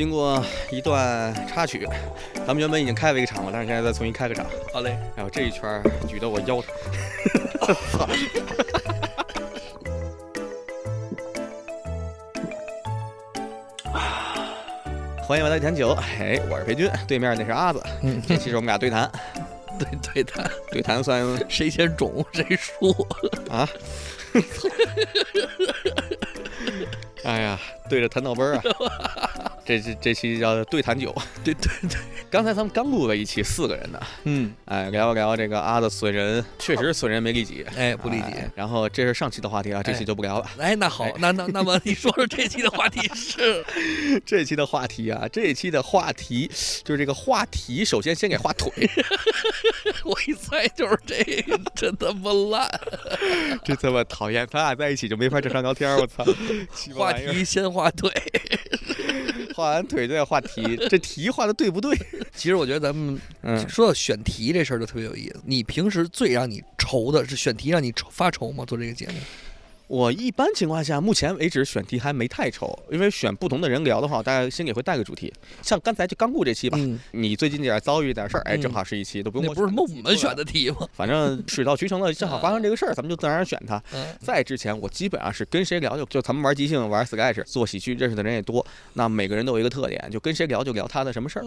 经过一段插曲，咱们原本已经开了一个场了，但是现在再重新开个场。好嘞，然后这一圈举得我腰疼。欢迎来到一坛酒，哎，我是裴军，对面那是阿子。嗯，这期是我们俩对谈，对对谈，对谈算谁先中谁输。啊？哎呀，对着谈到杯儿啊！这这这期叫对谈酒。对对对，刚才咱们刚录了一期四个人的，嗯，哎，聊聊这个阿的损人，确实损人没利己，哎，不利己。哎然后这是上期的话题啊，这期就不聊了。哎，那好哎，那那那么你说说这期的话题是？这期的话题啊，这期的话题就是这个话题，首先先给画腿，我一猜就是这个，真他妈烂。这他妈讨厌，咱俩在一起就没法正常聊天，我操！话题先画腿。画完腿就要画题，这题画的对不对？其实我觉得咱们嗯，说到选题这事儿就特别有意思。你平时最让你愁的是选题让你愁发愁吗？做这个节目？我一般情况下，目前为止选题还没太愁，因为选不同的人聊的话，大家心里会带个主题。像刚才就刚过这期吧，嗯，你最近这点遭遇点事儿，哎，嗯正好是一期，都不用我那不是选我们选的题吗？反正水到渠成了，正好发生这个事儿，咱们就自然而然选它。嗯，在之前，我基本上是跟谁聊就就咱们玩即兴、玩 Sketch、做喜剧，认识的人也多。那每个人都有一个特点，就跟谁聊就聊他的什么事儿。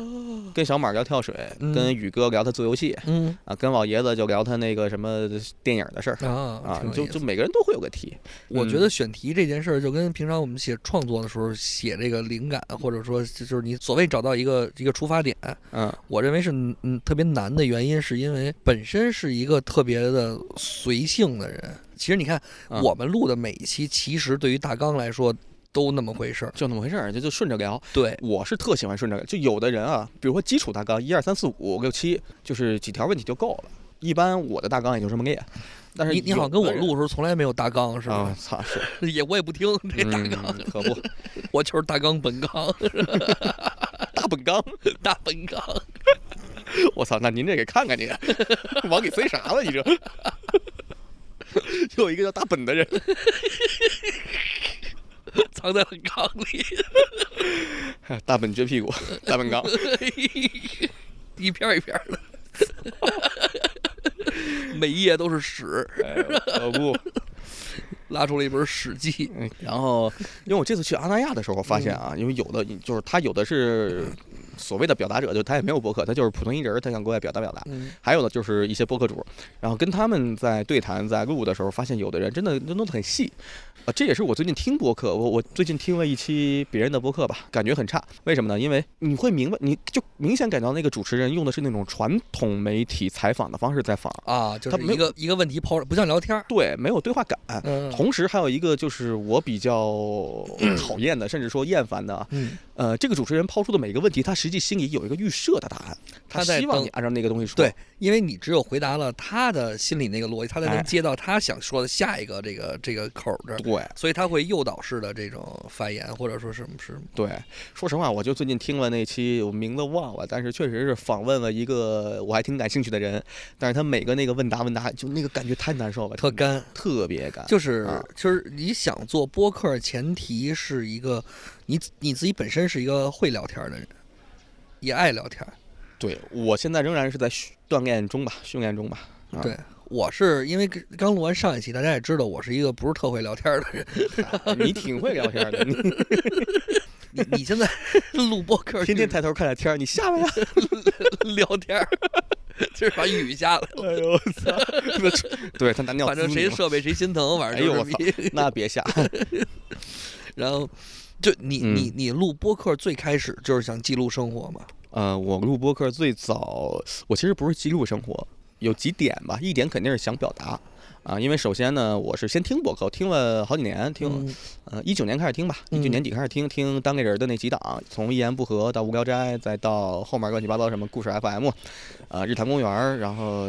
跟小马聊跳水，嗯跟宇哥聊他做游戏嗯啊，跟老爷子就聊他那个什么电影的事儿啊就就每个人都会有个题。我觉嗯得选题这件事儿，就跟平常我们写创作的时候写这个灵感，或者说就是你所谓找到一个一个出发点，嗯我认为是嗯特别难的原因，是因为本身是一个特别的随性的人。其实你看，嗯我们录的每一期，其实对于大纲来说都那么回事儿。就那么回事儿，就就顺着聊。对，我是特喜欢顺着，就有的人啊，比如说基础大纲一二三四五六七，就是几条问题就够了。一般我的大纲也就这么列，但是你你好像跟我录的时候从来没有大纲是啊吧？，操是 也我也不听这大纲，嗯可不 我就是大纲本纲，大本纲。大本纲。我操，那您这给看看您，往里塞啥了？你这有一个叫大本的人，藏在了缸里，大本撅屁股，大本纲。一片一片儿的，每一页都是屎，哎可不。拉出了一本《史记》。嗯然后，因为我这次去阿那亚的时候，我发现啊，因为有的就是他有的是所谓的表达者，就他也没有博客，他就是普通一人，他想国外表达表达。嗯，还有的就是一些播客主，然后跟他们在对谈、在录的时候，发现有的人真的弄得很细，啊，这也是我最近听播客，我我最近听了一期别人的播客吧，感觉很差，为什么呢？因为你会明白，你就明显感到那个主持人用的是那种传统媒体采访的方式在访，啊，就是一个一个问题抛，不像聊天儿。对，没有对话感。嗯，同时还有一个就是我比较讨厌的，甚至说厌烦的啊，嗯，呃，这个主持人抛出的每个问题，他实际心里有一个预设的答案，他在等希望你按照那个东西说。对，因为你只有回答了他的心里那个逻辑，他才哎能接到他想说的下一个这个这个口儿这儿，对所以他会诱导式的这种发言，或者说什么是对，说实话，我就最近听了那期，我名字忘了，但是确实是访问了一个我还挺感兴趣的人，但是他每个那个问答问答，就那个感觉太难受了，特干。特别干。就是啊就是你想做播客，前提是一个你你自己本身是一个会聊天儿的人，也爱聊天儿。对我现在仍然是在训锻炼中吧，训练中吧。啊对，我是因为刚刚录完上一期，大家也知道我是一个不是特会聊天儿的人。你挺会聊天的，你 你你现在 录播客，天天抬头看着天儿，你下来呀！聊天儿，就是把雨下来了。哎呦我操！对他拿尿反正谁设备谁心疼，反哎呦我。那别下。然后，就你嗯你你录播客最开始就是想记录生活嘛？呃，我录播客最早，我其实不是记录生活，有几点吧。一点肯定是想表达啊，因为首先呢，我是先听播客，我听了好几年，听嗯呃一九年开始听吧，一九嗯年底开始听，听单立人的那几档，从一言不合到无聊斋，再到后面乱七八糟什么故事 FM，呃日坛公园，然后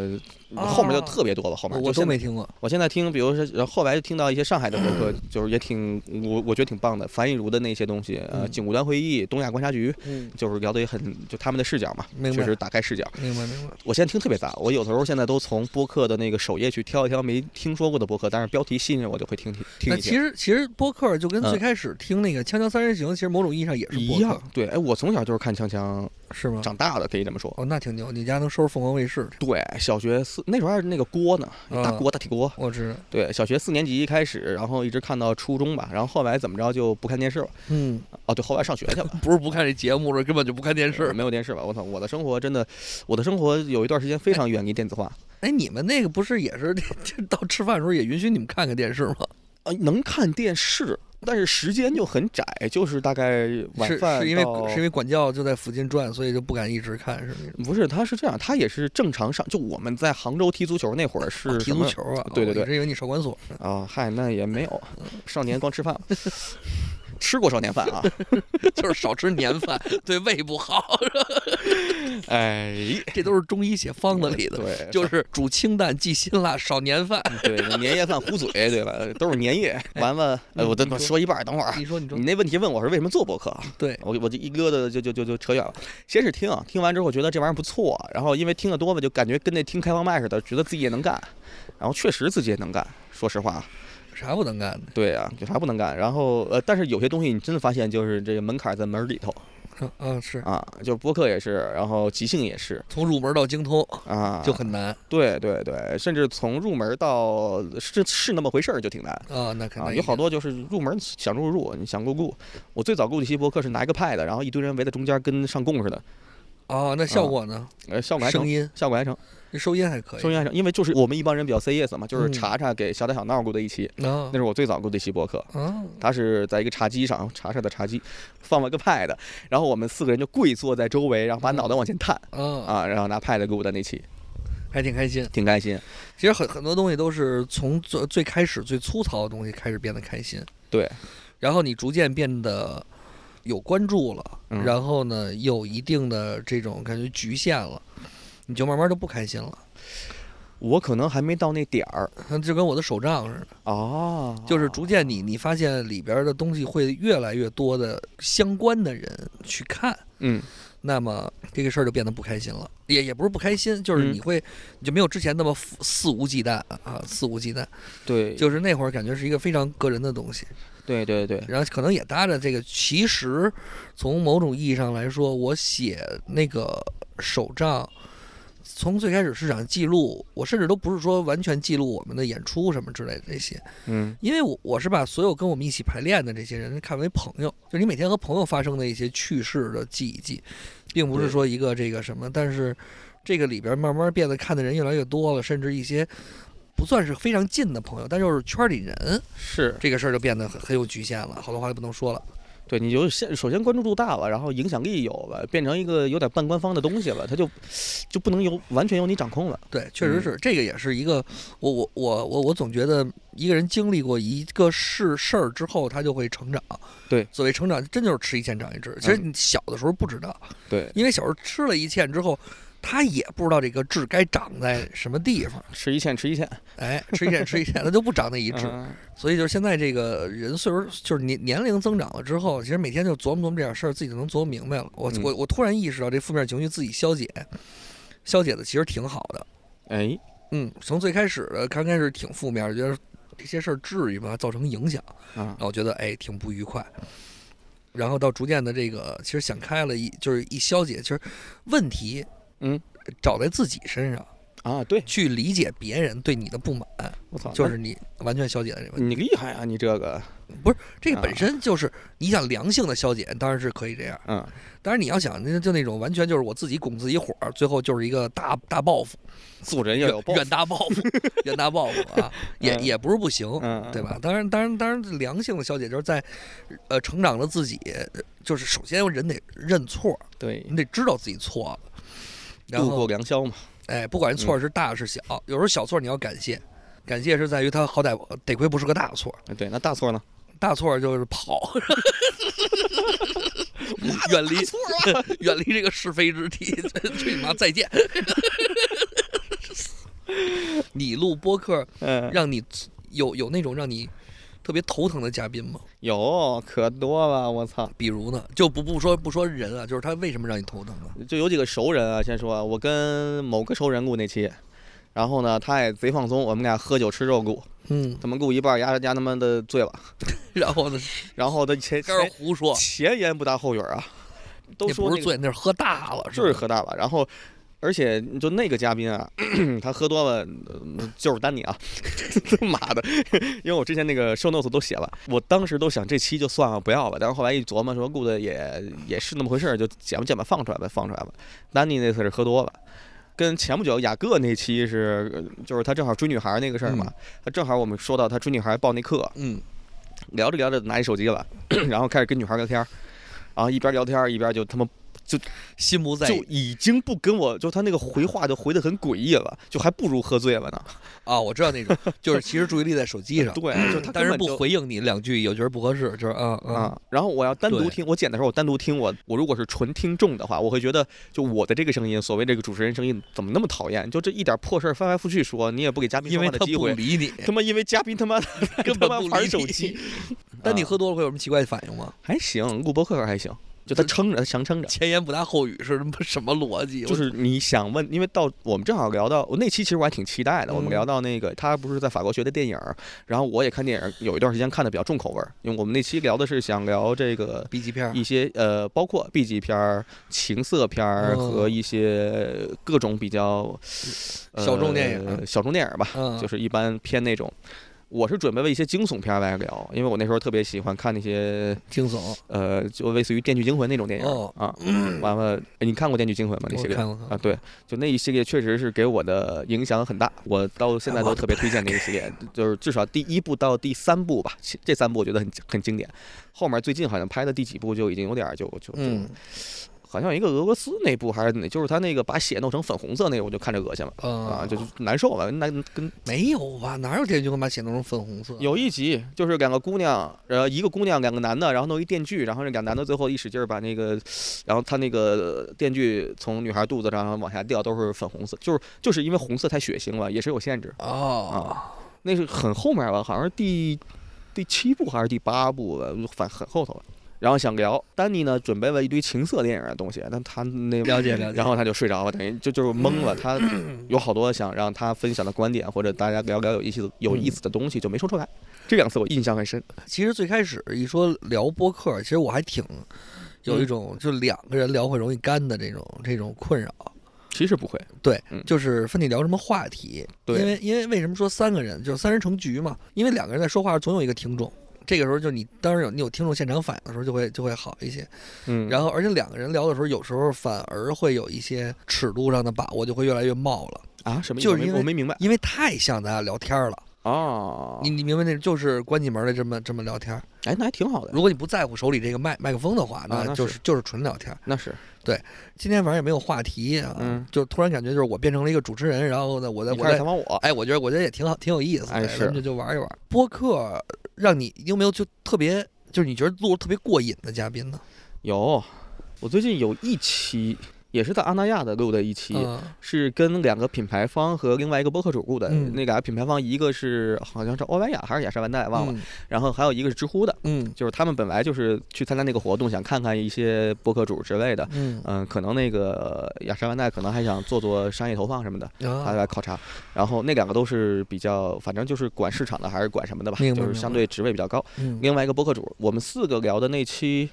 后面就特别多了，后面我都没听过。我现在听，比如说，然后后来就听到一些上海的博客，就是也挺我我觉得挺棒的，樊亦茹的那些东西，呃，嗯警务端会议、东亚观察局，嗯，就是聊的也很就他们的视角嘛，确实打开视角。明白明白。我现在听特别杂，我有的时候现在都从播客的那个首页去挑一挑没听说过的播客，但是标题吸引我就会听听听那一听。其实其实播客客就跟嗯最开始听那个《锵锵三人行》，其实某种意义上也是一样，，对，哎，我从小就是看锵锵是吗？长大的，可以这么说。哦，那挺牛，你家能收拾凤凰卫视？对，小学四那时候还是那个锅呢，大嗯锅大铁锅。我知道，对，小学四年级开始，然后一直看到初中吧，然后后来怎么着就不看电视了。嗯，哦，对，后来上学去了。不是不看这节目，了根本就不看电视。没有电视吧？我操！我的生活真的，我的生活有一段时间非常远离电子化。哎，你们那个不是也是 到吃饭的时候也允许你们看看电视吗？啊，能看电视，但是时间就很窄，就是大概晚是饭是因为到是因为管教就在附近转，所以就不敢一直看，是。不是，他是这样，他也是正常上。就我们在杭州踢足球那会儿是啊踢足球啊？对对对我一直以为你少管所呢。啊，嗨，那也没有，少年光吃饭了，吃过少年饭啊。就是少吃年饭，对胃不好。哎，这都是中医写方子里的，对，就是煮清淡忌辛辣少年饭。对年夜饭糊嘴，对吧？都是年夜。完了，呃，我等你说说一半，等会儿。你说你说你那问题问我是为什么做博客啊？对，我我就一疙瘩就就就就扯远了。先是听，听完之后觉得这玩意儿不错，然后因为听得多了，就感觉跟那听开放麦似的，觉得自己也能干，然后确实自己也能干。说实话，啥不能干的？对呀、有啥不能干？然后呃，但是有些东西你真的发现，就是这个门槛在门儿里头嗯嗯，是啊，就播客也是，然后即兴也是从入门到精通啊，就很难对对对，甚至从入门到是是那么回事儿就挺难。啊，那肯啊，定有好多就是入门想入入，你想入入。我最早录的一期播客是拿一个 pad，然后一堆人围在中间跟上供似的，哦，那效果呢？呃，效果还成，声音，效果还成，那收音还可以。收音还行。因为就是我们一帮人比较 say yes 嘛，就是嗯查查给小打小闹录的一期，啊那是我最早录的一期博客。啊，他是在一个茶几上，茶茶的茶几，放了个 pad，然后我们四个人就跪坐在周围，然后把脑袋往前探啊，啊，然后拿 pad 录的那期，还挺开心。挺开心。其实很很多东西都是从最最开始最粗糙的东西开始变得开心，对，然后你逐渐变得有关注了，嗯然后呢有一定的这种感觉局限了，你就慢慢就不开心了。我可能还没到那点儿。就跟我的手账似的，哦，就是逐渐你你发现里边的东西会越来越多的相关的人去看，嗯，那么这个事儿就变得不开心了，也也不是不开心，就是嗯。你会你就没有之前那么肆无忌惮啊，肆无忌惮，对，就是那会儿感觉是一个非常个人的东西，对对对，然后可能也搭着这个，其实从某种意义上来说，我写那个手账。从最开始是想记录，我甚至都不是说完全记录我们的演出什么之类的这些，嗯因为我我是把所有跟我们一起排练的这些人看为朋友，就你每天和朋友发生的一些趣事的记一记，并不是说一个这个什么，但是这个里边慢慢变得看的人越来越多了，甚至一些不算是非常近的朋友，但就是圈里人，是这个事儿就变得很很有局限了，好多话就不能说了。对，你就先首先关注度大了，然后影响力有了，变成一个有点半官方的东西了，它就就不能由完全由你掌控了。对，确实是，这个也是一个，我我我我我总觉得一个人经历过一个事事儿之后，他就会成长。对，所谓成长，真就是吃一堑长一智。其实你小的时候不知道，对，因为小时候吃了一堑之后，他也不知道这个痣该长在什么地方。吃一堑吃一堑，哎，吃一堑 吃一堑，他就不长那一痣。嗯所以就是现在这个人岁数，就是年年龄增长了之后，其实每天就琢磨琢磨这点事儿，自己就能琢磨明白了。我嗯我我突然意识到，这负面情绪自己消解，消解的其实挺好的。哎，嗯，从最开始的刚开始挺负面，觉得这些事儿至于吗？造成影响，啊然，后觉得哎挺不愉快。然后到逐渐的这个，其实想开了一，就是一消解，其实问题，嗯，找在自己身上，啊，对，去理解别人对你的不满，我操，就是你完全消解了这个问题。你厉害啊，你这个，不是这个啊。本身就是你想良性的消解，当然是可以这样。嗯，当然你要想那就那种完全就是我自己拱自己火，最后就是一个大 大报复，做人要有抱负 远大报复，远大报复啊，也嗯。也不是不行，嗯，对吧？当然，当然，当然，良性的消解就是在，呃，成长了自己，呃就是首先人得认错，对，你得知道自己错了，然度过后，良宵嘛，哎，不管错是大是小，有时候小错你要感谢，感谢是在于他好歹得亏不是个大错，哎对，那大错呢？大错就是跑，远离远离这个是非之地，去你妈再见。你录播客，嗯，让你有有那种让你特别头疼的嘉宾吗？有可多了，我操，比如呢，就不不说不说人啊，就是他为什么让你头疼啊？就有几个熟人啊，先说，我跟某个熟人录那期，然后呢，他也贼放松，我们俩喝酒吃肉骨，嗯，他们录一半，丫丫他妈的醉了，然后呢，然后他前开始前胡说，前言不搭后语啊，都说那个不是醉，那是喝大了，是喝大了，然后。而且就那个嘉宾啊，他喝多了，呃就是丹尼啊，他妈的！因为我之前那个 show notes 都写了，我当时都想这期就算了，不要了。但是后来一琢磨，说顾的也也是那么回事儿，就剪吧剪吧放出来吧，放出来吧。丹尼那次是喝多了，跟前不久雅各那期是，呃就是他正好追女孩那个事儿嘛，他正好我们说到他追女孩报那课，嗯，聊着聊着拿起手机了，然后开始跟女孩聊天儿，然后一边聊天儿一边就他妈心不在就已经不跟我，就他那个回话就回的很诡异了，就还不如喝醉了呢。啊，我知道那种，就是其实注意力在手机上，对，就他但是不回应你两句，有觉得不合适，就是啊嗯，啊。然后我要单独听，我剪的时候我单独听我，我如果是纯听众的话，我会觉得就我的这个声音，所谓这个主持人声音怎么那么讨厌？就这一点破事儿翻来覆去说，你也不给嘉宾说因为他不话的机会。理你，他妈因为嘉宾他妈的 根他妈玩本不玩手机，但你啊喝多了会有什么奇怪的反应吗？还行，录播客还行，就他撑着，他强撑着。前言不搭后语是什么什么逻辑？就是你想问，因为到我们正好聊到我那期，其实我还挺期待的。我们嗯聊到那个他不是在法国学的电影，然后我也看电影，有一段时间看的比较重口味儿，因为我们那期聊的是想聊这个 B 级片一些呃，包括 B 级片、情色片和一些各种比较、呃小众电影小众电影吧，嗯就是一般偏那种。我是准备了一些惊悚片来聊，因为我那时候特别喜欢看那些惊悚，呃，就类似于《电锯惊魂》那种电影、哦啊。完了，哎你看过《电锯惊魂》吗？那我系列啊，对，就那一系列确实是给我的影响很大，我到现在都特别推荐那一系列，就是至少第一部到第三部吧，其这三部我觉得很很经典，后面最近好像拍的第几部就已经有点儿就就就嗯好像一个俄罗斯那部还是哪，就是他那个把血弄成粉红色那个，我就看着恶心了啊，啊就是难受了。那跟没有吧？哪有电锯能把血弄成粉红色？有一集就是两个姑娘，呃，一个姑娘，两个男的，然后弄一电锯，然后那俩男的最后一使劲儿把那个，然后他那个电锯从女孩肚子上往下掉，都是粉红色，就是就是因为红色太血腥了，也是有限制。哦，那是很后面吧，好像是第第七部还是第八部了，反很后头了。然后想聊，丹尼呢准备了一堆情色电影的东西，但他那了解了解然后他就睡着了，等于就就是懵了。他有好多想让他分享的观点，或者大家聊聊有意思的有意思的东西，就没说出来。这两次我印象很深。其实最开始一说聊播客，其实我还挺有嗯一种就两个人聊会容易干的这种这种困扰。其实不会，对嗯，就是分你聊什么话题。对因为因为为什么说三个人就是三人成局嘛？因为两个人在说话，总有一个听众。这个时候就你当然有你有听众现场反应的时候，就会就会好一些。嗯，然后而且两个人聊的时候，有时候反而会有一些尺度上的把握就会越来越冒了，啊什么就是因为我没明白因为太像咱俩聊天了。哦你你明白那就是关起门来这么这么聊天。哎，那还挺好的，如果你不在乎手里这个麦麦克风的话，啊那就是就是纯聊天。那是对今天反正也没有话题啊，嗯就突然感觉就是我变成了一个主持人，然后呢，我在我在采访我，哎，我觉得我觉得也挺好，挺有意思是就就玩一玩。播客让你有没有就特别，就是你觉得录的特别过瘾的嘉宾呢？有，我最近有一期也是在阿那亚的录的一期，嗯是跟两个品牌方和另外一个播客主录的。嗯那俩品牌方，一个是好像是欧莱雅还是雅诗兰黛，忘了。嗯然后还有一个是知乎的，嗯就是他们本来就是去参加那个活动，想看看一些播客主之类的。嗯嗯，可能那个雅诗兰黛可能还想做做商业投放什么的，他啊，来考察。然后那两个都是比较，反正就是管市场的还是管什么的吧，就是相对职位比较高。嗯另外一个播客主，我们四个聊的那期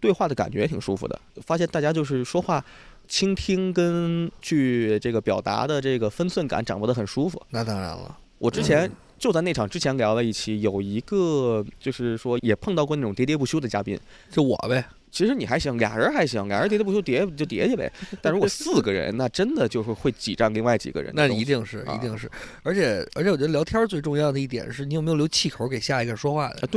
对话的感觉也挺舒服的，发现大家就是说话。倾听跟去这个表达的这个分寸感掌握得很舒服。那当然了，我之前就在那场之前聊了一期，有一个就是说也碰到过那种喋喋不休的嘉宾。就我呗，其实你还行，俩人还行，俩人喋喋不休叠就叠去呗。但如果四个人，那真的就是会挤占另外几个人那。一定是啊一定是，而且而且我觉得聊天最重要的一点是你有没有留气口给下一个说话的啊，。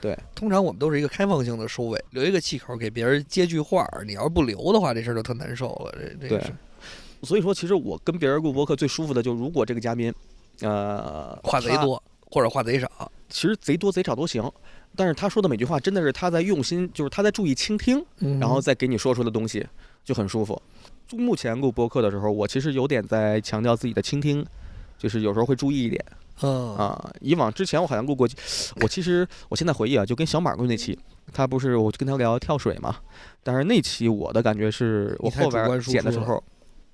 对，通常我们都是一个开放性的收尾，留一个气口给别人接句话儿。你要是不留的话，这事儿就特难受了。这这对个是所以说其实我跟别人录播客最舒服的，就如果这个嘉宾，呃，话贼多或者话贼少，其实贼多贼少都行，但是他说的每句话真的是他在用心，就是他在注意倾听，嗯然后再给你说出的东西就很舒服。就目前录播客的时候，我其实有点在强调自己的倾听，就是有时候会注意一点嗯啊。以往之前我好像录过，我其实我现在回忆啊，就跟小马录那期，他不是我就跟他聊跳水嘛，但是那期我的感觉是我后边剪的时候，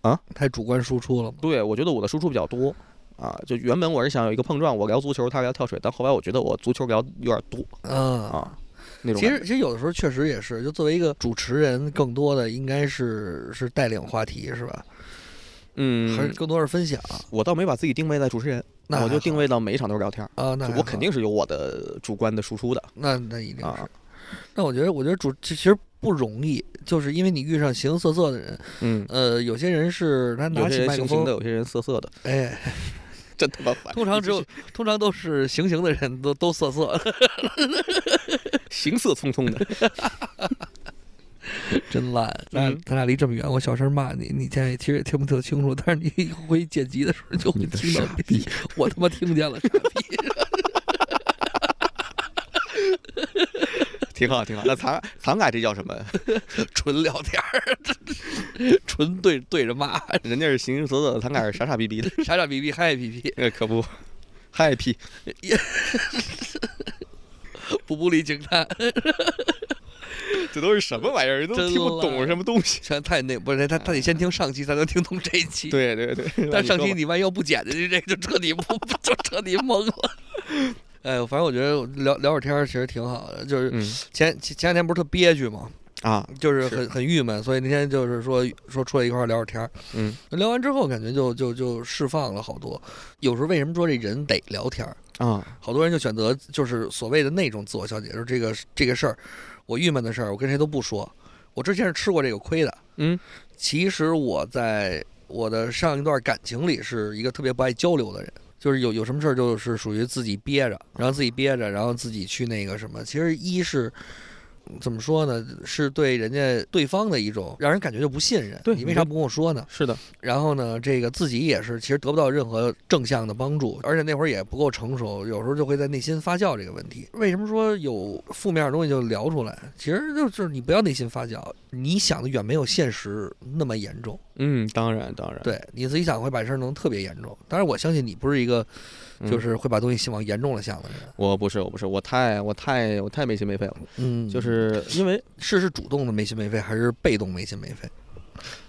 啊，太主观输出了？对，我觉得我的输出比较多啊。就原本我是想有一个碰撞，我聊足球，他聊跳水，但后来我觉得我足球聊有点多嗯啊。那种其实其实有的时候确实也是，就作为一个主持人，更多的应该是是带领话题是吧？嗯，还是更多是分享？我倒没把自己定位在主持人，那我就定位到每一场都是聊天，啊，那我肯定是有我的主观的输出的那那一定是。啊。那我觉得，我觉得主其实不容易，就是因为你遇上形形色色的人，嗯，呃，有些人是他拿起麦克风形形的，，有些人色色的，哎，真他妈烦。通常只有 通常都是行刑的人都都色色，行色匆匆的，真烂。咱嗯咱俩离这么远，我小声骂你，你现在其实也听不特清楚，但是你回去剪辑的时候就会听到傻逼，我他妈听见了，傻逼。挺好挺好。那咱咱俩这叫什么？纯聊天儿，纯对对着骂，人家是形形色色的，咱俩是傻傻逼逼的，傻傻逼逼嗨皮皮，呃，可不。嗨皮，不不离惊叹，这都是什么玩意儿？都真听不懂烂什么东西。全太那不是他他得先听上期才能听懂这一期。，对对对，但上期你万一要不剪进去，这个就彻底不就彻底懵了。哎呦，反正我觉得聊聊会儿天儿其实挺好的，就是嗯前前前两天不是特憋屈嘛，啊，就是很很郁闷，所以那天就是说说出来一块儿聊会儿天儿，嗯聊完之后感觉就就就释放了好多。有时候为什么说这人得聊天儿？啊，好多人就选择就是所谓的那种自我消解，就是这个这个事儿，我郁闷的事儿，我跟谁都不说。我之前是吃过这个亏的。嗯其实我在我的上一段感情里是一个特别不爱交流的人，就是有有什么事儿就是属于自己憋着，然后自己憋着，然后自己去那个什么。其实一是。怎么说呢？是对人家对方的一种让人感觉就不信任。对你为啥不跟我说呢？是的，然后呢，这个自己也是其实得不到任何正向的帮助，而且那会儿也不够成熟，有时候就会在内心发酵这个问题。为什么说有负面的东西就聊出来？其实就是你不要内心发酵，你想的远没有现实那么严重。嗯，当然当然，对你自己想会把事儿弄特别严重。当然，我相信你不是一个嗯就是会把东西往严重了想的人。我不是我不是我太我太我太没心没肺了，嗯就是因为是是主动的没心没肺，还是被动没心没肺？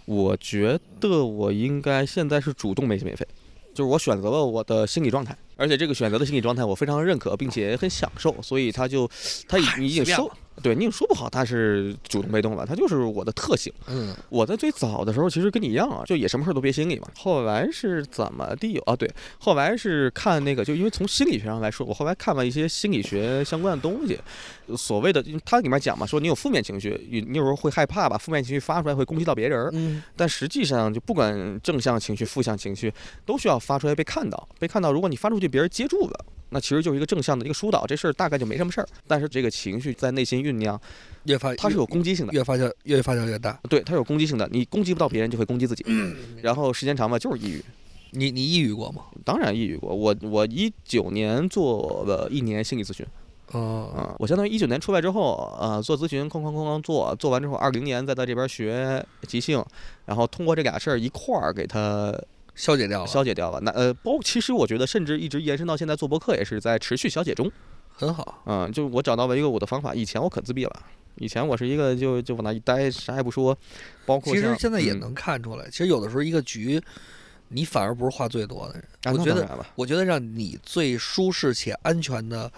我觉得我应该现在是主动没心没肺，就是我选择了我的心理状态，而且这个选择的心理状态我非常认可，并且也很享受，所以他就他已你已经说随便吧对你也说不好他是主动被动吧，他就是我的特性。嗯我在最早的时候其实跟你一样啊，就也什么事儿都憋心里嘛。后来是怎么地啊？对，后来是看那个，就因为从心理学上来说，我后来看了一些心理学相关的东西，所谓的它里面讲嘛，说你有负面情绪，你你有时候会害怕把负面情绪发出来会攻击到别人，嗯但实际上就不管正向情绪、负向情绪，都需要发出来被看到，被看到。如果你发出去，别人接住了。那其实就是一个正向的一个疏导，这事儿大概就没什么事儿。但是这个情绪在内心酝酿，越发它是有攻击性的。越发酵越发酵越大。对，它有攻击性的，你攻击不到别人，就会攻击自己，然后时间长了就是抑郁。你你抑郁过吗？当然抑郁过，我我一九年做了一年心理咨询哦，啊、我相当于一九年出来之后，呃，做咨询，哐哐哐哐做，做完之后，二零年再在这边学即兴，然后通过这俩事儿一块儿给它消解掉了，消解掉了。那呃，包其实我觉得，甚至一直延伸到现在做博客，也是在持续消解中。很好。嗯，就我找到了一个我的方法。以前我可自闭了，以前我是一个就就往那一待，啥也不说，包括其实现在也嗯能看出来，其实有的时候一个局，你反而不是话最多的人。啊我觉得，我觉得让你最舒适且安全的，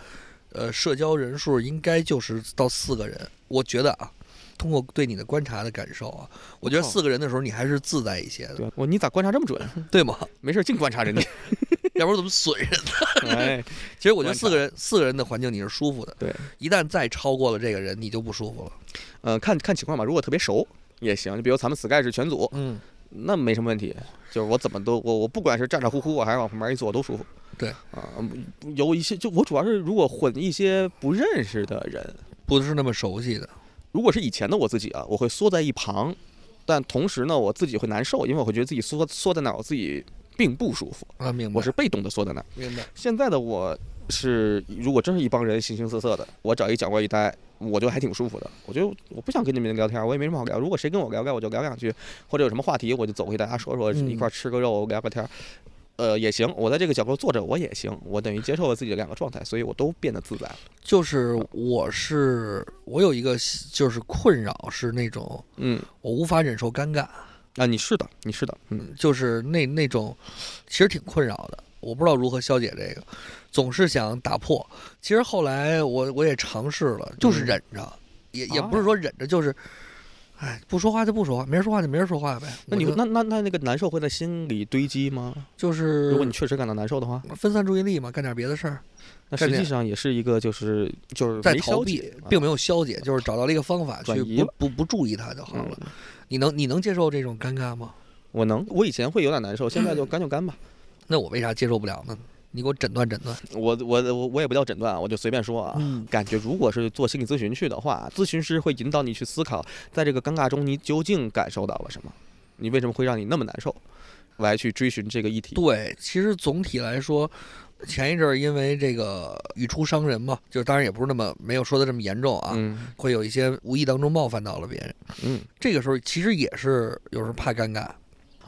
呃，社交人数应该就是到四个人。我觉得啊，通过对你的观察的感受啊，我觉得四个人的时候你还是自在一些的，对我你咋观察这么准？对吗？没事儿净观察人家。要不然怎么损人呢？哎，其实我觉得四个人，四个人的环境你是舒服的。对，一旦再超过了这个人，你就不舒服了。呃，看看情况吧。如果特别熟也行，就比如咱们 Sky 是全组，嗯，那没什么问题。就是我怎么都我我不管是咋咋呼呼，我还是往旁边一坐都舒服。对啊、有一些就我主要是如果混一些不认识的人，不是那么熟悉的。如果是以前的我自己啊，我会缩在一旁，但同时呢，我自己会难受，因为我会觉得自己缩缩在那儿，我自己并不舒服，啊，明白。我是被动的缩在那儿。明白。现在的我是，如果真是一帮人形形色色的，我找一角落一待，我就还挺舒服的。我觉得我不想跟你们聊天，我也没什么好聊。如果谁跟我聊聊，我就聊两句，或者有什么话题，我就走过去大家说说，嗯一块吃个肉聊个天儿。呃，也行，我在这个角落坐着，我也行，我等于接受了自己的两个状态，所以我都变得自在了。就是我是我有一个就是困扰是那种嗯我无法忍受尴尬，啊，你是的，你是的，嗯，就是那那种，其实挺困扰的。我不知道如何消解这个，总是想打破。其实后来我我也尝试了，就是嗯忍着，也也不是啊说忍着，就是，哎，不说话就不说话，没人说话就没人说话呗。那你那那那那个难受会在心里堆积吗？就是如果你确实感到难受的话，分散注意力嘛，干点别的事儿，那实际上也是一个就是就是在逃避并没有消解，就是找到了一个方法去不不不注意它就好了。嗯你能你能接受这种尴尬吗？我能，我以前会有点难受，现在就干就干吧。那我为啥接受不了呢？你给我诊断诊断。我我我我也不叫诊断，我就随便说啊。嗯感觉如果是做心理咨询去的话，咨询师会引导你去思考，在这个尴尬中你究竟感受到了什么，你为什么会让你那么难受，来去追寻这个议题。对，其实总体来说，前一阵儿因为这个语出伤人嘛，就是当然也不是那么没有说的这么严重啊，嗯会有一些无意当中冒犯到了别人。嗯这个时候其实也是有时候怕尴尬，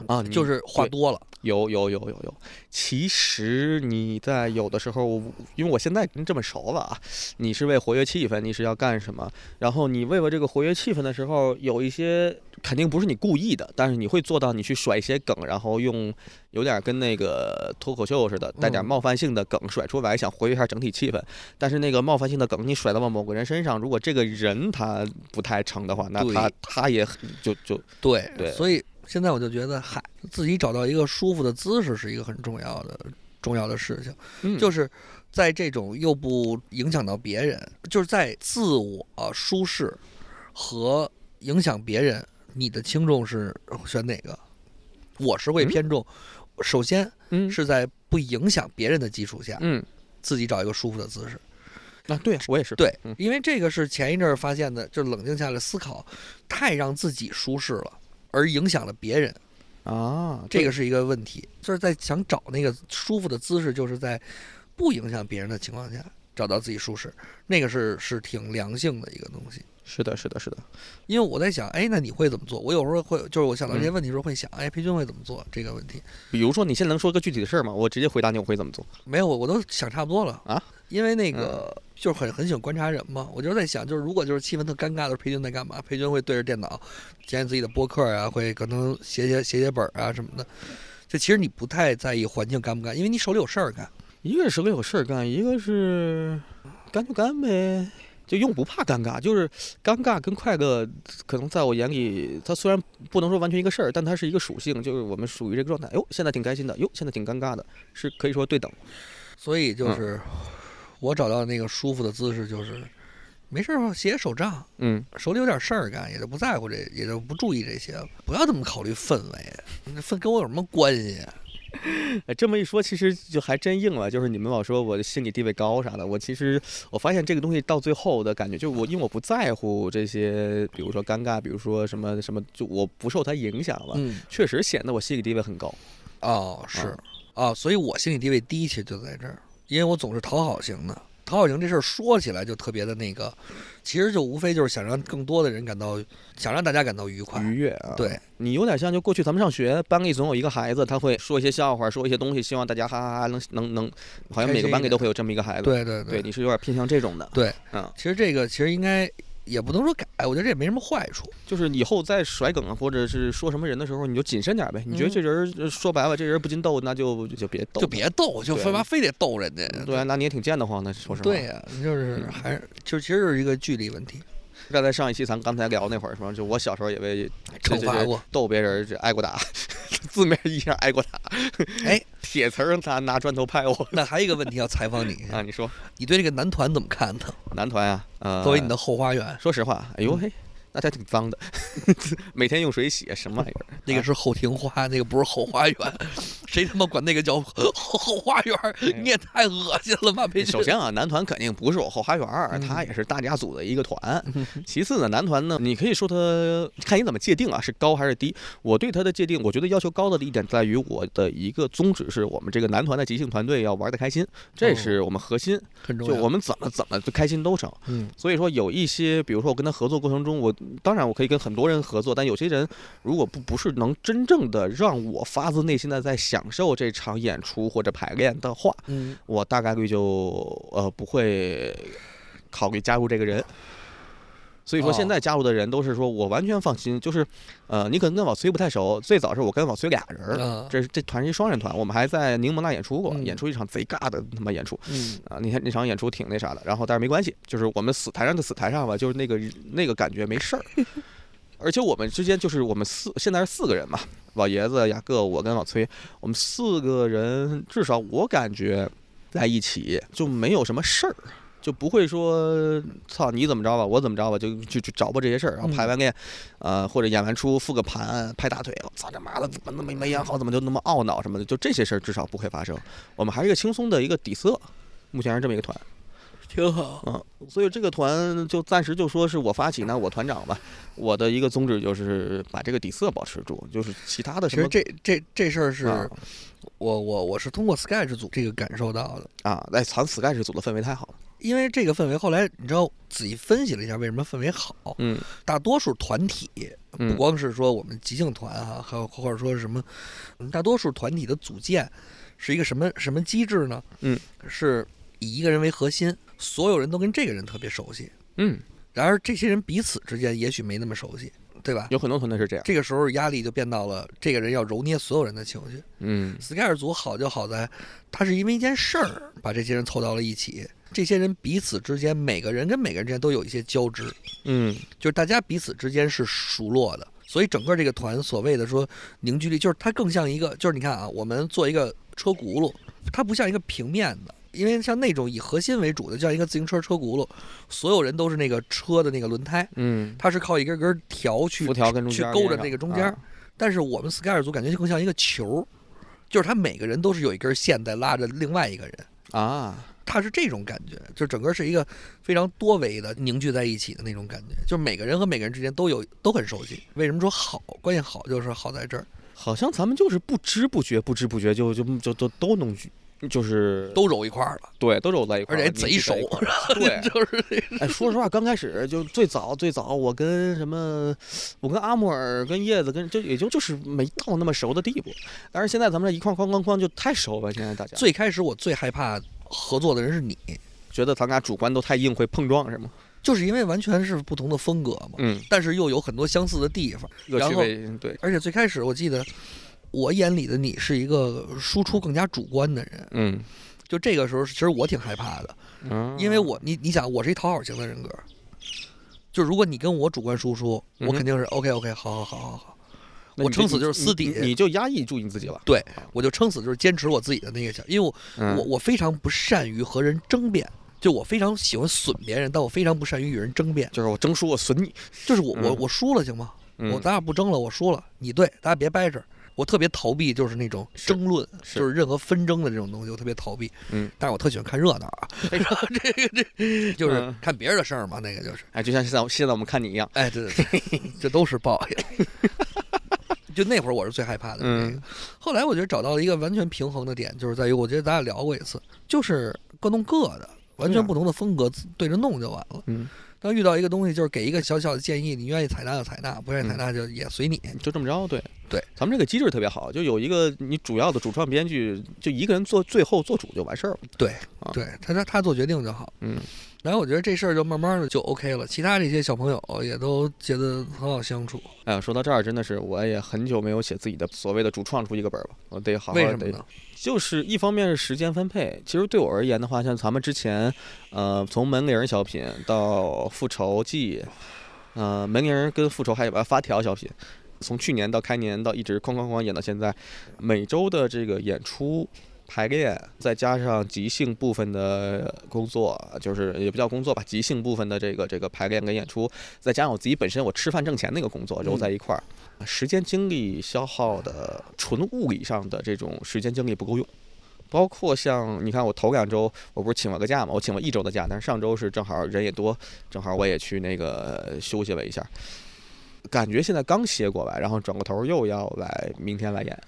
啊，就是话多了。有有有有有，其实你在有的时候，因为我现在跟这么熟了啊，你是为活跃气氛，你是要干什么？然后你为了这个活跃气氛的时候，有一些肯定不是你故意的，但是你会做到你去甩一些梗，然后用有点跟那个脱口秀似的，带点嗯冒犯性的梗甩出来，想活跃一下整体气氛。但是那个冒犯性的梗你甩到了某个人身上，如果这个人他不太成的话，那他他也很就就对，对所以现在我就觉得，嗨，自己找到一个舒服的姿势是一个很重要的重要的事情。嗯就是在这种又不影响到别人，就是在自我舒适和影响别人，你的轻重是选哪个？我是会嗯偏重，首先嗯是在不影响别人的基础下，嗯自己找一个舒服的姿势。啊，对我也是对嗯，因为这个是前一阵儿发现的，就是冷静下来思考，太让自己舒适了，而影响了别人。啊，这个是一个问题，就是在想找那个舒服的姿势，就是在不影响别人的情况下找到自己舒适，那个是是挺良性的一个东西。是的，是的，是的，因为我在想，哎，那你会怎么做？我有时候会，就是我想到这些嗯问题的时候会想，哎，培军会怎么做这个问题？比如说，你现在能说个具体的事儿吗？我直接回答你，我会怎么做没有，我我都想差不多了啊。因为那个、就是很很喜欢观察人嘛，我就是在想，就是如果就是气氛特尴尬的时候，裴军在干嘛？裴军会对着电脑剪自己的播客啊，会可能写写写写本儿啊什么的。就其实你不太在意环境干不干，因为你手里有事儿干。一个是手里有事儿干，一个是干就干呗，就用不怕尴尬，就是尴尬跟快乐，可能在我眼里，它虽然不能说完全一个事儿，但它是一个属性，就是我们属于这个状态。哟，现在挺开心的，哟，现在挺尴尬的，是可以说对等。所以嗯就是我找到那个舒服的姿势，就是没事儿写写手账，嗯，手里有点事儿干，也就不在乎这，也就不注意这些了。不要这么考虑氛围，那氛跟我有什么关系这么一说，其实就还真硬了。就是你们老说我的心理地位高啥的，我其实我发现这个东西到最后的感觉，就我因为我不在乎这些，比如说尴尬，比如说什么什么，就我不受它影响了，嗯，确实显得我心理地位很高。哦，是啊啊，所以我心理地位低，其实就在这儿，因为我总是讨好型的。讨好型这事儿说起来就特别的那个，其实就无非就是想让更多的人感到，想让大家感到愉快。愉悦啊，对，你有点像就过去咱们上学，班里总有一个孩子，他会说一些笑话，说一些东西，希望大家哈哈哈能能能，好像每个班里都会有这么一个孩子。对对对，你是有点偏向这种的。对，嗯，其实这个其实应该也不能说改，我觉得这也没什么坏处。就是以后再甩梗啊或者是说什么人的时候，你就谨慎点呗。你觉得嗯这人说白了，这人不禁逗，那就就别逗，就别逗，就对非妈非得逗人家。对啊，那你也挺贱得慌的，说实话。对呀、就是嗯还是就其实就是一个距离问题。刚才上一期咱刚才聊那会儿什么？就我小时候也被惩罚过逗别人，就挨过打，字面意义上挨过打。哎，铁词儿拿拿砖头拍我那还有一个问题要采访你 啊！你说你对这个男团怎么看呢？男团啊，呃，作为你的后花园，说实话，哎呦嗯嘿，那还挺脏的，每天用水洗，什么玩意儿？啊那个是后庭花，那个不是后花园，谁他妈管那个叫后后花园？你也太恶心了吧！培首先啊，男团肯定不是我后花园儿，嗯它也是大家组的一个团。其次呢，男团呢，你可以说他看你怎么界定啊，是高还是低。我对他的界定，我觉得要求高的一点在于我的一个宗旨是我们这个男团的即兴团队要玩得开心，这是我们核心。就我们怎么怎么就开心都成。嗯所以说有一些，比如说我跟他合作过程中，我当然我可以跟很多人合作，但有些人如果不不是能真正的让我发自内心的在享受这场演出或者排练的话，嗯，我大概率就呃不会考虑加入这个人。所以说现哦在加入的人都是说我完全放心，就是，呃，你可能跟老崔不太熟，最早是我跟老崔俩人这是这团是一双人团，我们还在柠檬那演出过，嗯演出一场贼尬的他妈演出嗯啊！那天那场演出挺那啥的，然后但是没关系，就是我们死台上的死台上吧，就是那个那个感觉没事儿。而且我们之间就是我们四现在是四个人嘛，老爷子、雅各、我跟老崔，我们四个人至少我感觉在一起就没有什么事儿。就不会说操你怎么着吧，我怎么着吧，就就就找不这些事儿，然后嗯排完练，呃或者演完出复个盘，拍大腿，我操他妈的怎么那么没演好，怎么就那么懊恼什么的，就这些事儿至少不会发生。我们还是一个轻松的一个底色，目前是这么一个团。挺好。嗯，所以这个团就暂时就说是我发起，那我团长吧。我的一个宗旨就是把这个底色保持住，就是其他的什么其实这这这事儿是啊我我我是通过 Sketch 组这个感受到的，啊，哎，咱 Sky 这组的氛围太好了。因为这个氛围后来你知道仔细分析了一下为什么氛围好，嗯大多数团体不嗯光是说我们即兴团啊、还有或者说是什么，嗯大多数团体的组建是一个什么什么机制呢？嗯，是以一个人为核心，所有人都跟这个人特别熟悉，嗯，然而这些人彼此之间也许没那么熟悉，对吧？有很多团队是这样。这个时候压力就变到了这个人要揉捏所有人的情绪。嗯 Sky 组好就好在，他是因为一件事儿把这些人凑到了一起，这些人彼此之间每个人跟每个人之间都有一些交织，嗯就是大家彼此之间是熟络的，所以整个这个团所谓的说凝聚力，就是它更像一个，就是你看啊，我们做一个车轱辘，它不像一个平面的。因为像那种以核心为主的，像一个自行车车轱辘，所有人都是那个车的那个轮胎，嗯，它是靠一根根条去辐条跟中去勾着那个中间啊但是我们 Sky 组感觉就更像一个球，就是他每个人都是有一根线在拉着另外一个人，啊，他是这种感觉，就整个是一个非常多维的凝聚在一起的那种感觉，就是每个人和每个人之间都有都很熟悉。为什么说好？关键好就是好在这儿，好像咱们就是不知不觉，不知不觉就就就都都能聚，就是都揉一块儿了，对，都揉在一块儿，而且贼熟。对，就是这个哎，说实话，刚开始就最早最早，我跟什么，我跟阿木尔、跟叶子，跟就也就就是没到那么熟的地步。但是现在咱们这一哐哐哐哐就太熟了，现在大家最开始我最害怕合作的人是你，觉得咱俩主观都太硬，会碰撞是吗？就是因为完全是不同的风格嘛，嗯，但是又有很多相似的地方。恶然后，对，而且最开始我记得，我眼里的你是一个输出更加主观的人，嗯。就这个时候其实我挺害怕的，嗯，因为我你你想我是一讨好型的人格，就如果你跟我主观输出，我肯定是 OK OK 好好好好。好，我撑死就是私底你你就压抑住你自己了。对我就撑死就是坚持我自己的那个想，因为我、嗯。我我非常不善于和人争辩。就我非常喜欢损别人，但我非常不善于与人争辩。就是我争输我损你，就是我我嗯。我输了行吗？嗯。我咱俩不争了，我输了，你对，大家别掰扯。我特别逃避，就是那种争论，是就是任何纷争的这种东西，我特别逃避。嗯，但是我特喜欢看热闹啊，这个这就是嗯看别人的事儿嘛，那个就是，哎，就像现在现在我们看你一样，哎，对对对，这都是报应。就那会儿我是最害怕的、那个，嗯后来我觉得找到了一个完全平衡的点，就是在于我觉得咱俩聊过一次，就是各弄各的，完全不同的风格对着弄就完了。嗯，当遇到一个东西，就是给一个小小的建议，你愿意采纳就采纳，不愿意采嗯纳就也随你。就这么着，对对，咱们这个机制特别好，就有一个你主要的主创编剧，就一个人做最后做主就完事儿了。对啊对，他他他做决定就好。嗯，然后我觉得这事儿就慢慢的就 OK 了，其他这些小朋友也都觉得很好相处。哎呀，说到这儿，真的是我也很久没有写自己的所谓的主创出一个本儿了，我得好好得为什么呢？就是一方面是时间分配，其实对我而言的话，像咱们之前，呃，从门铃儿小品到复仇记，呃，门铃儿跟复仇还有把发条小品，从去年到开年到一直哐哐哐演到现在，每周的这个演出。排练，再加上即兴部分的工作，就是也不叫工作吧，即兴部分的这个这个排练跟演出，再加上我自己本身我吃饭挣钱那个工作揉在一块儿，时间精力消耗的纯物理上的这种时间精力不够用。包括像你看，我头两周我不是请了个假嘛，我请了一周的假，但是上周是正好人也多，正好我也去那个休息了一下，感觉现在刚歇过来，然后转过头又要来明天来演，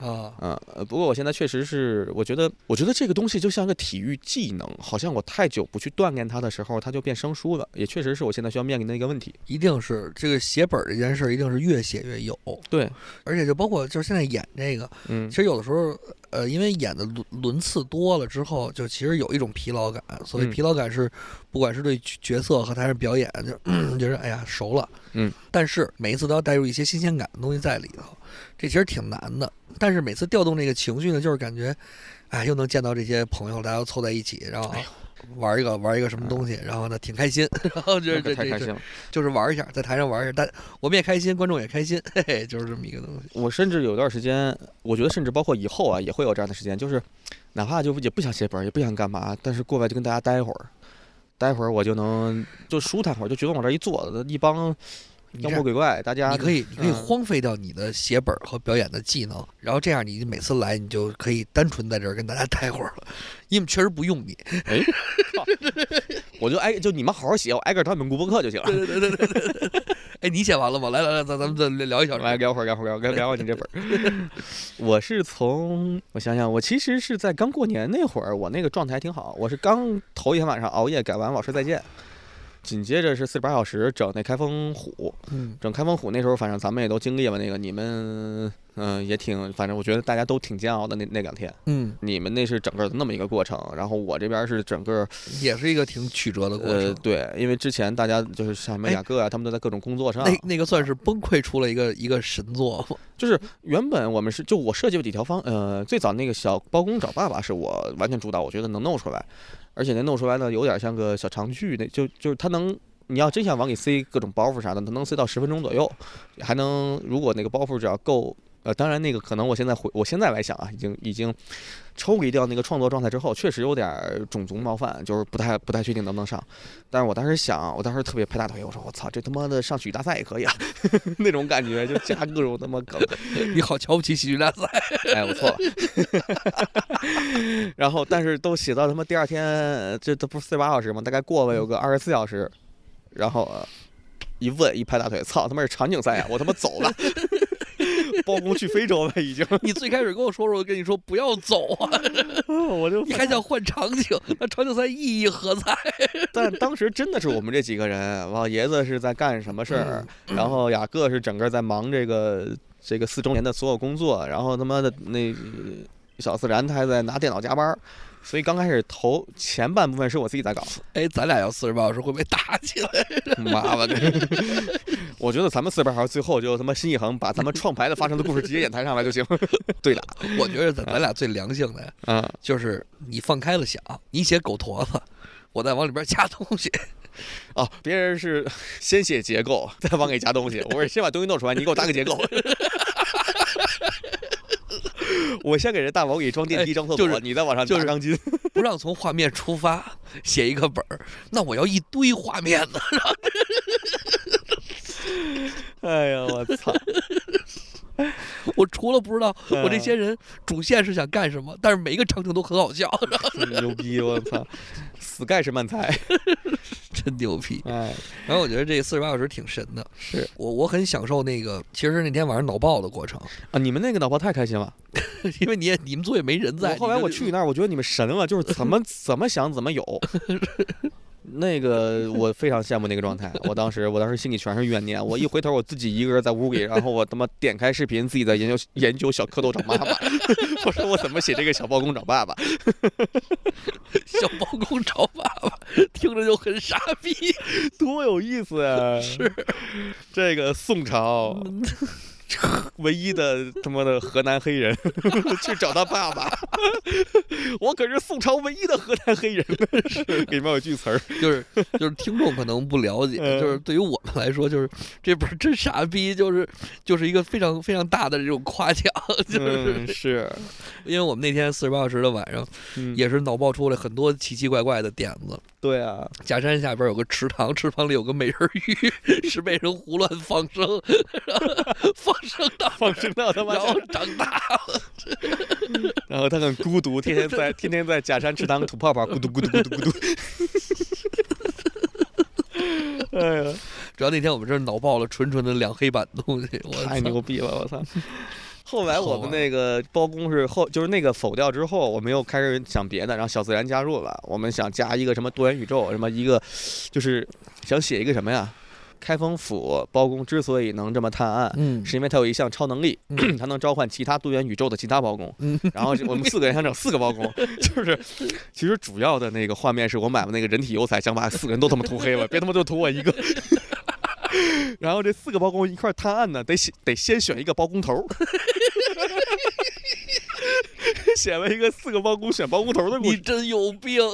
啊，嗯，呃不过我现在确实是，我觉得，我觉得这个东西就像个体育技能，好像我太久不去锻炼它的时候，它就变生疏了，也确实是我现在需要面临的一个问题。一定是这个写本儿这件事儿，一定是越写越有。对，而且就包括就是现在演这个，嗯其实有的时候呃，因为演的轮轮次多了之后，就其实有一种疲劳感。所谓嗯疲劳感是，不管是对角角色和台上表演，就 就是哎呀熟了，嗯，但是每一次都要带入一些新鲜感的东西在里头，这其实挺难的。但是每次调动这个情绪呢，就是感觉，哎，又能见到这些朋友，大家都凑在一起，然后哎玩一个玩一个什么东西，然后呢挺开心，然后就是这太开心了。就是玩一下，在台上玩一下，但我们也开心，观众也开心，嘿嘿，就是这么一个东西。我甚至有段时间，我觉得甚至包括以后啊，也会有这样的时间，就是哪怕就也不想写本儿，也不想干嘛，但是过来就跟大家待一会儿，待会儿我就能就舒坦会儿，就觉得往这儿一坐，一帮妖魔鬼怪，大家你可以，你可以嗯荒废掉你的写本和表演的技能，然后这样你每次来，你就可以单纯在这儿跟大家待会儿了，因为确实不用你。哎，我就挨就你们好好写，我挨个儿当你们录播课就行了。对对对对对。哎，你写完了吗？来来来，咱咱们再聊一小时。来聊会儿，聊会儿，聊聊聊你这本儿。我是从我想想，我其实是在刚过年那会儿，我那个状态挺好。我是刚头一天晚上熬夜改完《老师再见》，紧接着是四十八小时整那开封虎，嗯，整开封虎那时候，反正咱们也都经历了那个，你们嗯、也挺，反正我觉得大家都挺煎熬的那那两天。嗯，你们那是整个的那么一个过程，然后我这边是整个也是一个挺曲折的过程。呃对，因为之前大家就是像什么哎雅各啊，他们都在各种工作上，那那个算是崩溃出了一个一个神作？就是原本我们是就我设计了几条方，呃，最早那个小包公找爸爸是我完全主导，我觉得能弄出来，而且那弄出来呢有点像个小长剧，那就就是它能，你要真想往里塞各种包袱啥的，它能塞到十分钟左右，还能如果那个包袱只要够。呃，当然，那个可能我现在回，我现在来想啊，已经已经抽离掉那个创作状态之后，确实有点儿种族冒犯，就是不太不太确定能不能上。但是我当时想，我当时特别拍大腿，我说我操，这他妈的上喜剧大赛也可以啊，那种感觉就加各种他妈梗，你好瞧不起喜剧大赛。哎，我错了。然后，但是都写到他妈第二天，这都不是四十八小时吗？大概过了有个二十四小时，然后、呃、一问一拍大腿，操他妈是场景赛啊！我他妈走了，包公去非洲了已经，你最开始跟我说说，我跟你说不要走啊，我就你还想换场景？那场景赛意义何在？但当时真的是我们这几个人，老爷子是在干什么事儿，嗯然后雅各是整个在忙这个这个四周年的所有工作，然后他妈的那小自然他还在拿电脑加班儿，所以刚开始头前半部分是我自己在搞，哎，咱俩要四十八小时会不会打起来？妈了个！我觉得咱们四十八小时最后就他妈心一横，把咱们创牌的发生的故事直接演台上来就行，对打，我觉得咱咱俩最良性的呀，嗯。就是你放开了想，你写狗坨子，我再往里边加东西。哦，别人是先写结构，再往里加东西。我是先把东西弄出来，你给我搭个结构。我先给人大毛给装电梯、哎装厕所，就是你再往上就是加钢筋。不让从画面出发，写一个本儿，那我要一堆画面呢。哎呀，我操！我除了不知道我这嗯些人主线是想干什么，但是每一个场景都很好笑，牛逼！我操，Sky 是慢才。真牛逼。哎，然后我觉得这四十八小时挺神的，是我我很享受那个，其实那天晚上脑爆的过程，啊，你们那个脑爆太开心了。因为你也你们组也没人在。我后来我去你那儿，我觉得你们神了，就是怎么 怎么想怎么有。那个我非常羡慕那个状态，我当时我当时心里全是怨念。我一回头，我自己一个人在屋里，然后我他妈点开视频，自己在研究研究小蝌蚪找妈妈。我说我怎么写这个小包公找爸爸？小包公找爸爸，听着就很傻逼。多有意思啊！是这个宋朝 唯一的他妈的河南黑人 去找他爸爸，我可是宋朝唯一的河南黑人，是。里面有句词儿，就是就是听众可能不了解，嗯。就是对于我们来说，就是这本儿真傻逼，就是就是一个非常非常大的这种夸奖，就是嗯是，因为我们那天四十八小时的晚上，嗯。也是脑爆出来很多奇奇怪怪的点子。对啊，假山下边有个池塘，池塘里有个美人鱼，是被人胡乱放生，放生到放生到他妈然后长大了。然后他很孤独，天天在 天天在假山池塘吐泡泡，咕嘟咕嘟咕嘟咕嘟。哎呀，主要那天我们这儿脑爆了纯纯的两黑板东西，我太牛逼了，我操！后来我们那个包公是后，就是那个否掉之后，我们又开始想别的，然后小自然加入了，我们想加一个什么多元宇宙，什么一个，就是想写一个什么呀？开封府包公之所以能这么探案，嗯是因为他有一项超能力，嗯 他能召唤其他多元宇宙的其他包公。嗯然后我们四个人想整四个包公，就是其实主要的那个画面是我买了那个人体油彩，想把四个人都他妈涂黑了，别他妈就涂我一个。然后这四个包工一块儿探案呢，得选得先选一个包工头儿 选了一个四个包工选包工头的故事，你真有病，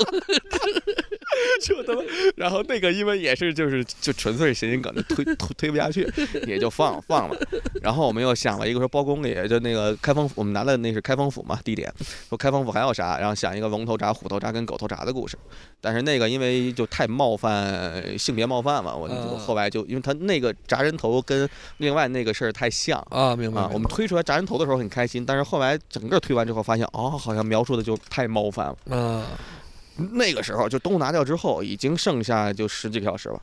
就他妈，然后那个因为也是就是就纯粹是谐音梗，就推推推不下去，也就放放了。然后我们又想了一个说包公里就那个开封府，我们拿的那是开封府嘛地点，说开封府还有啥，然后想一个龙头铡、虎头铡跟狗头铡的故事。但是那个因为就太冒犯性别冒犯了，我就啊后来就因为他那个铡人头跟另外那个事儿太像。啊，明白啊，我们推出来铡人头的时候很开心，但是后来整个推完之后发现，哦，好像描述的就太冒犯了。啊，那个时候就都拿掉之后，已经剩下就十几个小时了。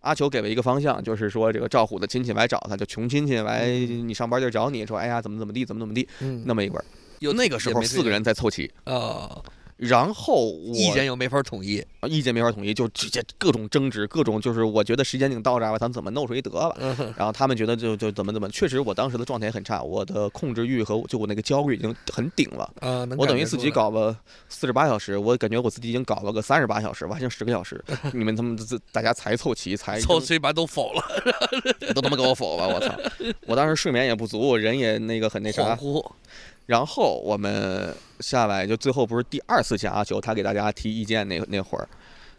阿球给了一个方向，就是说这个赵虎的亲戚来找他，就穷亲戚来你上班地找你说，哎呀怎么怎么地，怎么怎么地，嗯，那么一会儿。有那个时候四个人在凑齐，啊，然后我意见又没法统一，意见没法统一，就直接各种争执，各种就是我觉得时间已经到这儿了，咱怎么弄出一得了。嗯然后他们觉得就就怎么怎么，确实我当时的状态也很差，我的控制欲和就我那个焦虑已经很顶了。我等于自己搞了四十八小时，我感觉我自己已经搞了个三十八小时，我还剩十个小时，你们他们这大家才凑齐，才凑齐把都否了，都他妈给我否了，我操！我当时睡眠也不足，人也那个很那恍啥。惚，然后我们下来就最后不是第二次见阿球，他给大家提意见那那会儿。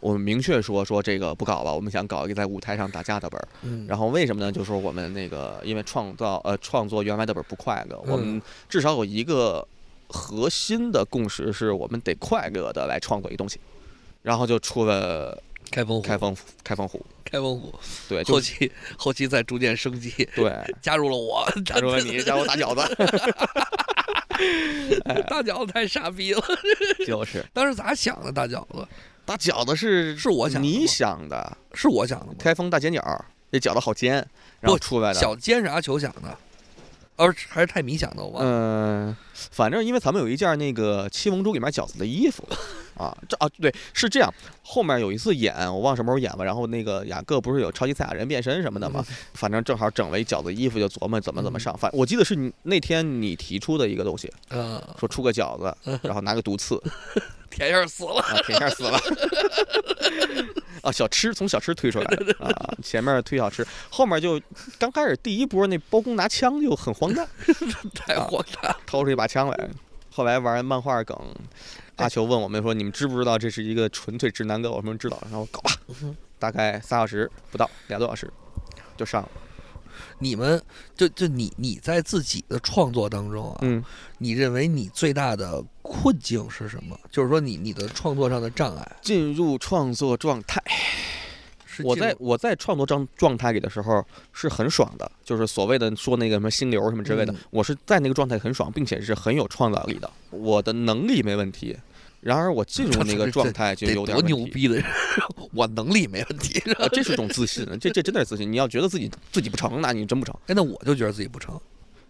我们明确说说这个不搞了，我们想搞一个在舞台上打架的本儿。嗯，然后为什么呢？就说我们那个因为创造呃创作原来的本儿不快乐，我们嗯至少有一个核心的共识是我们得快乐的来创作一东西，然后就出了开封开封开封虎，开封虎，对，后期后期再逐渐升级，对，加入了我，加入了你，加入打饺子，大饺子太傻逼了，就是。当时咋想的？大饺子？大饺子是是我想的你想的，是我想的吗？开封大煎饺，这饺子好煎，然后不出来的，小煎是阿球想的，而还是泰米想了？我忘了。嗯，反正因为咱们有一件那个《七龙珠》里面饺子的衣服，啊，这啊对，是这样。后面有一次演，我忘什么时候演了，然后那个雅各不是有超级赛亚人变身什么的嘛，反正正好整了一饺子衣服，就琢磨怎么怎么上。反我记得是你那天你提出的一个东西，嗯，说出个饺子，然后拿个毒刺，甜燕死了。啊，铁一下死了。啊，小吃从小吃推出来的啊，前面推小吃，后面就刚开始第一波那包公拿枪就很荒诞，太荒诞了！掏出一把枪来。后来玩漫画梗，阿球问我们说：“你们知不知道这是一个纯粹直男梗？”我们知道，然后搞吧，大概仨小时不到，俩多小时就上了。你们就就你你在自己的创作当中啊，嗯，你认为你最大的困境是什么？就是说你你的创作上的障碍进入创作状态。我在我在创作状状态里的时候是很爽的，就是所谓的说那个什么心流什么之类的，嗯我是在那个状态很爽，并且是很有创造力的，我的能力没问题。然而我进入那个状态就有点问题。牛逼的人，我能力没问题。啊，这是种自信，这这真的是自信。你要觉得自己自己不成，那你真不成。哎，那我就觉得自己不成。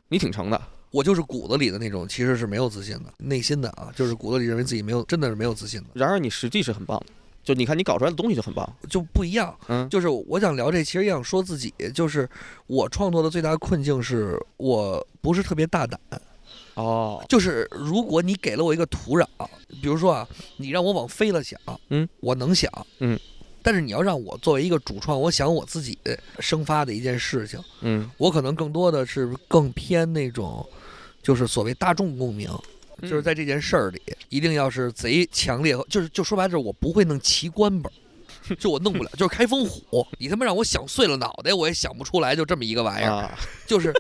你挺成的，我就是骨子里的那种，其实是没有自信的，内心的啊，就是骨子里认为自己没有，真的是没有自信的，然而你实际是很棒的。就你看你搞出来的东西就很棒，就不一样。嗯，就是我想聊这，其实也想说自己，就是我创作的最大困境是我不是特别大胆。哦，就是如果你给了我一个土壤，比如说啊，你让我往飞了想，嗯，我能想，嗯，但是你要让我作为一个主创，我想我自己生发的一件事情，嗯，我可能更多的是更偏那种，就是所谓大众共鸣。就是在这件事儿里，一定要是贼强烈，就是就说白了，就是我不会弄奇观本，就我弄不了，就是开封虎，你他妈让我想碎了脑袋，我也想不出来，就这么一个玩意儿，啊，就是，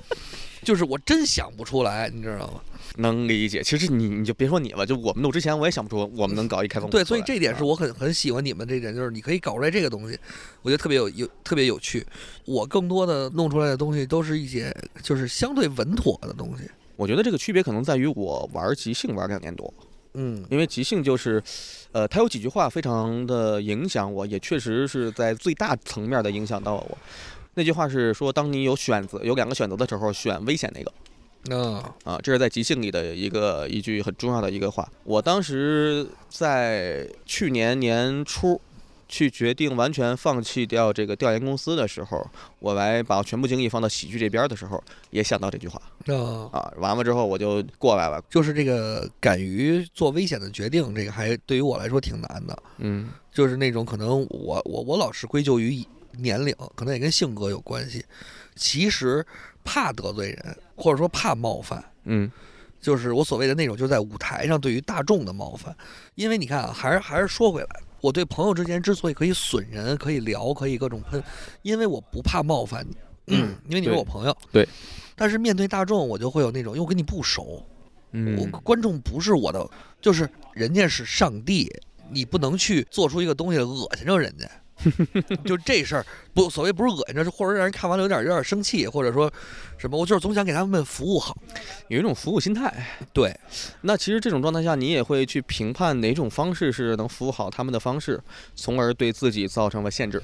就是我真想不出来，你知道吗？能理解。其实你你就别说你了，就我们录之前我也想不出我们能搞一开封对，所以这点是啊我很很喜欢你们这点，就是你可以搞出来这个东西，我觉得特别有有特别有趣。我更多的弄出来的东西都是一些就是相对稳妥的东西。我觉得这个区别可能在于我玩即兴玩两年多，嗯因为即兴就是，呃，它有几句话非常的影响我，也确实是在最大层面的影响到了我。那句话是说，当你有选择有两个选择的时候，选危险那个。啊啊，这是在即兴里的一个一句很重要的一个话。我当时在去年年初，去决定完全放弃掉这个调研公司的时候，我来把全部精力放到喜剧这边的时候，也想到这句话啊，啊。完了之后我就过来了，就是这个敢于做危险的决定，这个还对于我来说挺难的。嗯就是那种可能我我我老是归咎于年龄，可能也跟性格有关系。其实怕得罪人，或者说怕冒犯，嗯就是我所谓的那种，就是在舞台上对于大众的冒犯。因为你看啊，还是还是说回来，我对朋友之间之所以可以损人，可以聊，可以各种喷，因为我不怕冒犯你，嗯因为你是我朋友。对。但是面对大众，我就会有那种，因为我跟你不熟，我嗯观众不是我的，就是人家是上帝，你不能去做出一个东西来恶心着人家。就这事儿不所谓不是恶心着，是或者让人看完了有点有点生气，或者说什么，我就是总想给他们服务好。有一种服务心态。对，那其实这种状态下，你也会去评判哪种方式是能服务好他们的方式，从而对自己造成了限制。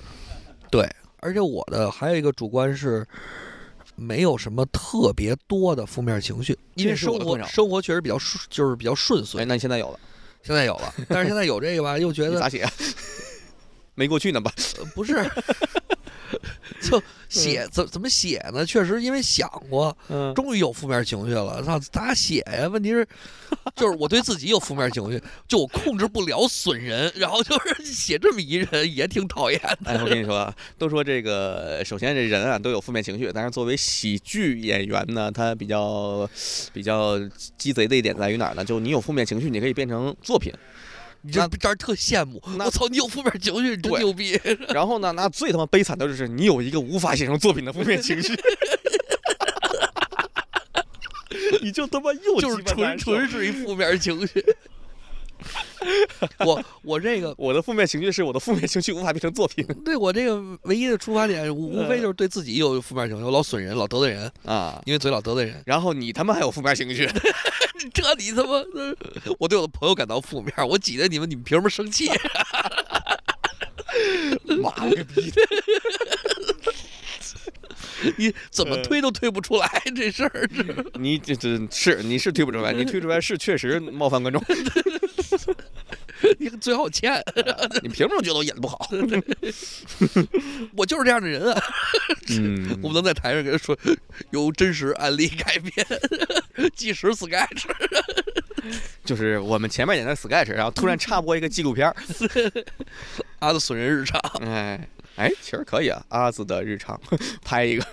对，而且我的还有一个主观是，没有什么特别多的负面情绪，因为生活生活确实比较顺，就是比较顺哎，遂。那你现在有了，现在有了，但是现在有这个吧，又觉 得咋写？没过去呢吧？呃不是，就写怎怎么写呢？确实因为想过，嗯终于有负面情绪了。操，咋写呀？问题是，就是我对自己有负面情绪，就我控制不了损人，然后就是写这么一人也挺讨厌的。哎，我跟你 说啊，都说这个，首先这人啊都有负面情绪，但是作为喜剧演员呢，他比较比较鸡贼的一点在于哪儿呢？就你有负面情绪，你可以变成作品。你这这儿特羡慕，我操，你有负面情绪，你真牛逼！然后呢，那最他妈悲惨的就是你有一个无法写成作品的负面情绪，你就他妈又就是纯纯是一负面情绪。我我这个我的负面情绪是我的负面情绪无法变成作品对我这个唯一的出发点，无无非就是对自己有负面情绪，我老损人，老得罪人，啊。因为嘴老得罪人。然后你他妈还有负面情绪，这你他妈，我对我的朋友感到负面，我挤兑你们，你们凭什么生气？妈了个逼的！你怎么推都推不出来这事儿。你这这是你是推不出来，你推出来是确实冒犯观众，你最好欠，你凭什么觉得我演的不好？我就是这样的人啊！嗯 我不能在台上跟人说由真实案例改编，纪实 sketch。就是我们前面演的 sketch，然后突然插播一个纪录片儿，阿的损人日常，哎哎，其实可以啊，阿紫的日常拍一个，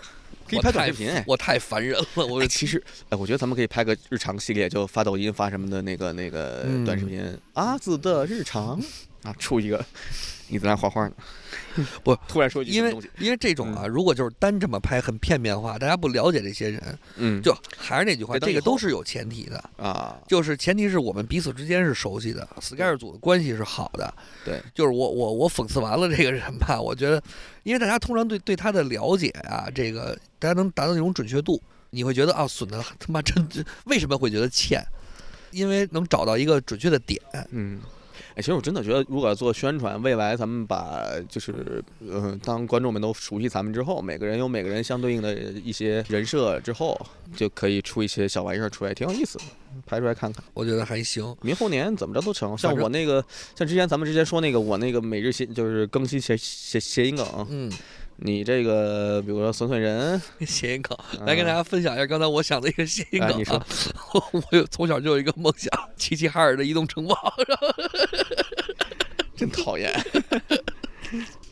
可以拍短视频。哎我太烦人了，我哎，其实，哎，我觉得咱们可以拍个日常系列，就发抖音发什么的那个那个嗯短视频，阿紫的日常 啊，出一个，你在那画画呢，不突然说一句因为因为这种啊，如果就是单这么拍，很片面化，大家不了解这些人，嗯，就还是那句话，这个都是有前提的。啊，就是前提是我们彼此之间是熟悉的，Sky 组的关系是好的。对，就是我我我讽刺完了这个人吧，我觉得，因为大家通常对对他的了解啊，这个大家能达到那种准确度，你会觉得啊，损的他妈真为什么会觉得欠？因为能找到一个准确的点。嗯。哎，其实我真的觉得，如果要做宣传，未来咱们把就是，呃，当观众们都熟悉咱们之后，每个人有每个人相对应的一些人设之后，就可以出一些小玩意儿出来，挺有意思的，拍出来看看。我觉得还行。明后年怎么着都成。像我那个，像之前咱们之前说那个，我那个每日新就是更新谐谐谐音梗，嗯，你这个比如说损损人，谐音梗，来跟大家分享一下刚才我想的一个谐音梗、啊。哎你说我我有从小就有一个梦想，齐齐哈尔的移动城堡。真讨厌，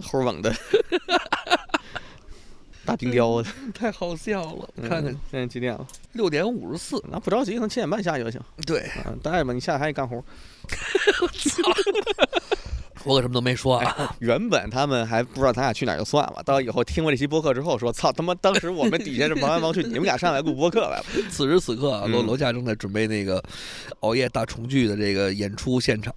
齁猛的，大冰雕的。太好笑了，嗯看看现在几点了？六点五十四，那不着急，能七点半下去就行。对啊，待着吧，你下来还得干活。我可什么都没说啊。原本他们还不知道咱俩去哪儿就算了，到以后听过这期播客之后说，操他妈，当时我们底下是忙来忙去，你们俩上来录播客来了。此时此刻啊，楼嗯楼下正在准备那个熬夜大重聚的这个演出现场。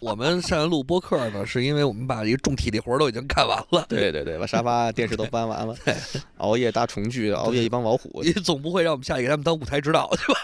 我们上来录播客呢，是因为我们把一个重体力活儿都已经干完了。对对对，把沙发、电视都搬完了，熬夜搭重聚，熬夜一帮老虎。你总不会让我们下去给他们当舞台指导对吧？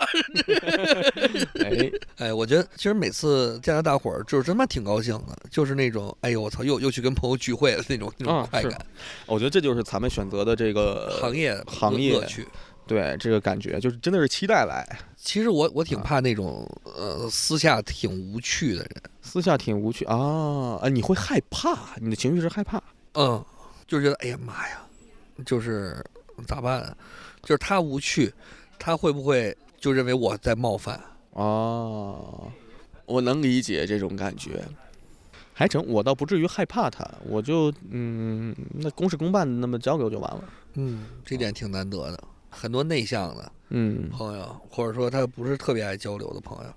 哎，哎，我觉得其实每次见到大伙儿，就是他妈挺高兴的，就是那种哎呦我操，又又去跟朋友聚会了那种那种快感。我觉得这就是咱们选择的这个行业行业乐趣，对这个感觉，就是真的是期待来。其实我我挺啊怕那种呃私下挺无趣的人，私下挺无趣啊，啊，你会害怕，你的情绪是害怕。嗯，就觉得哎呀妈呀，就是咋办啊？就是他无趣，他会不会就认为我在冒犯？哦，我能理解这种感觉。还成，我倒不至于害怕他，我就嗯，那公事公办，那么交流就完了。嗯，这点挺难得的。很多内向的嗯，朋友，或者说他不是特别爱交流的朋友，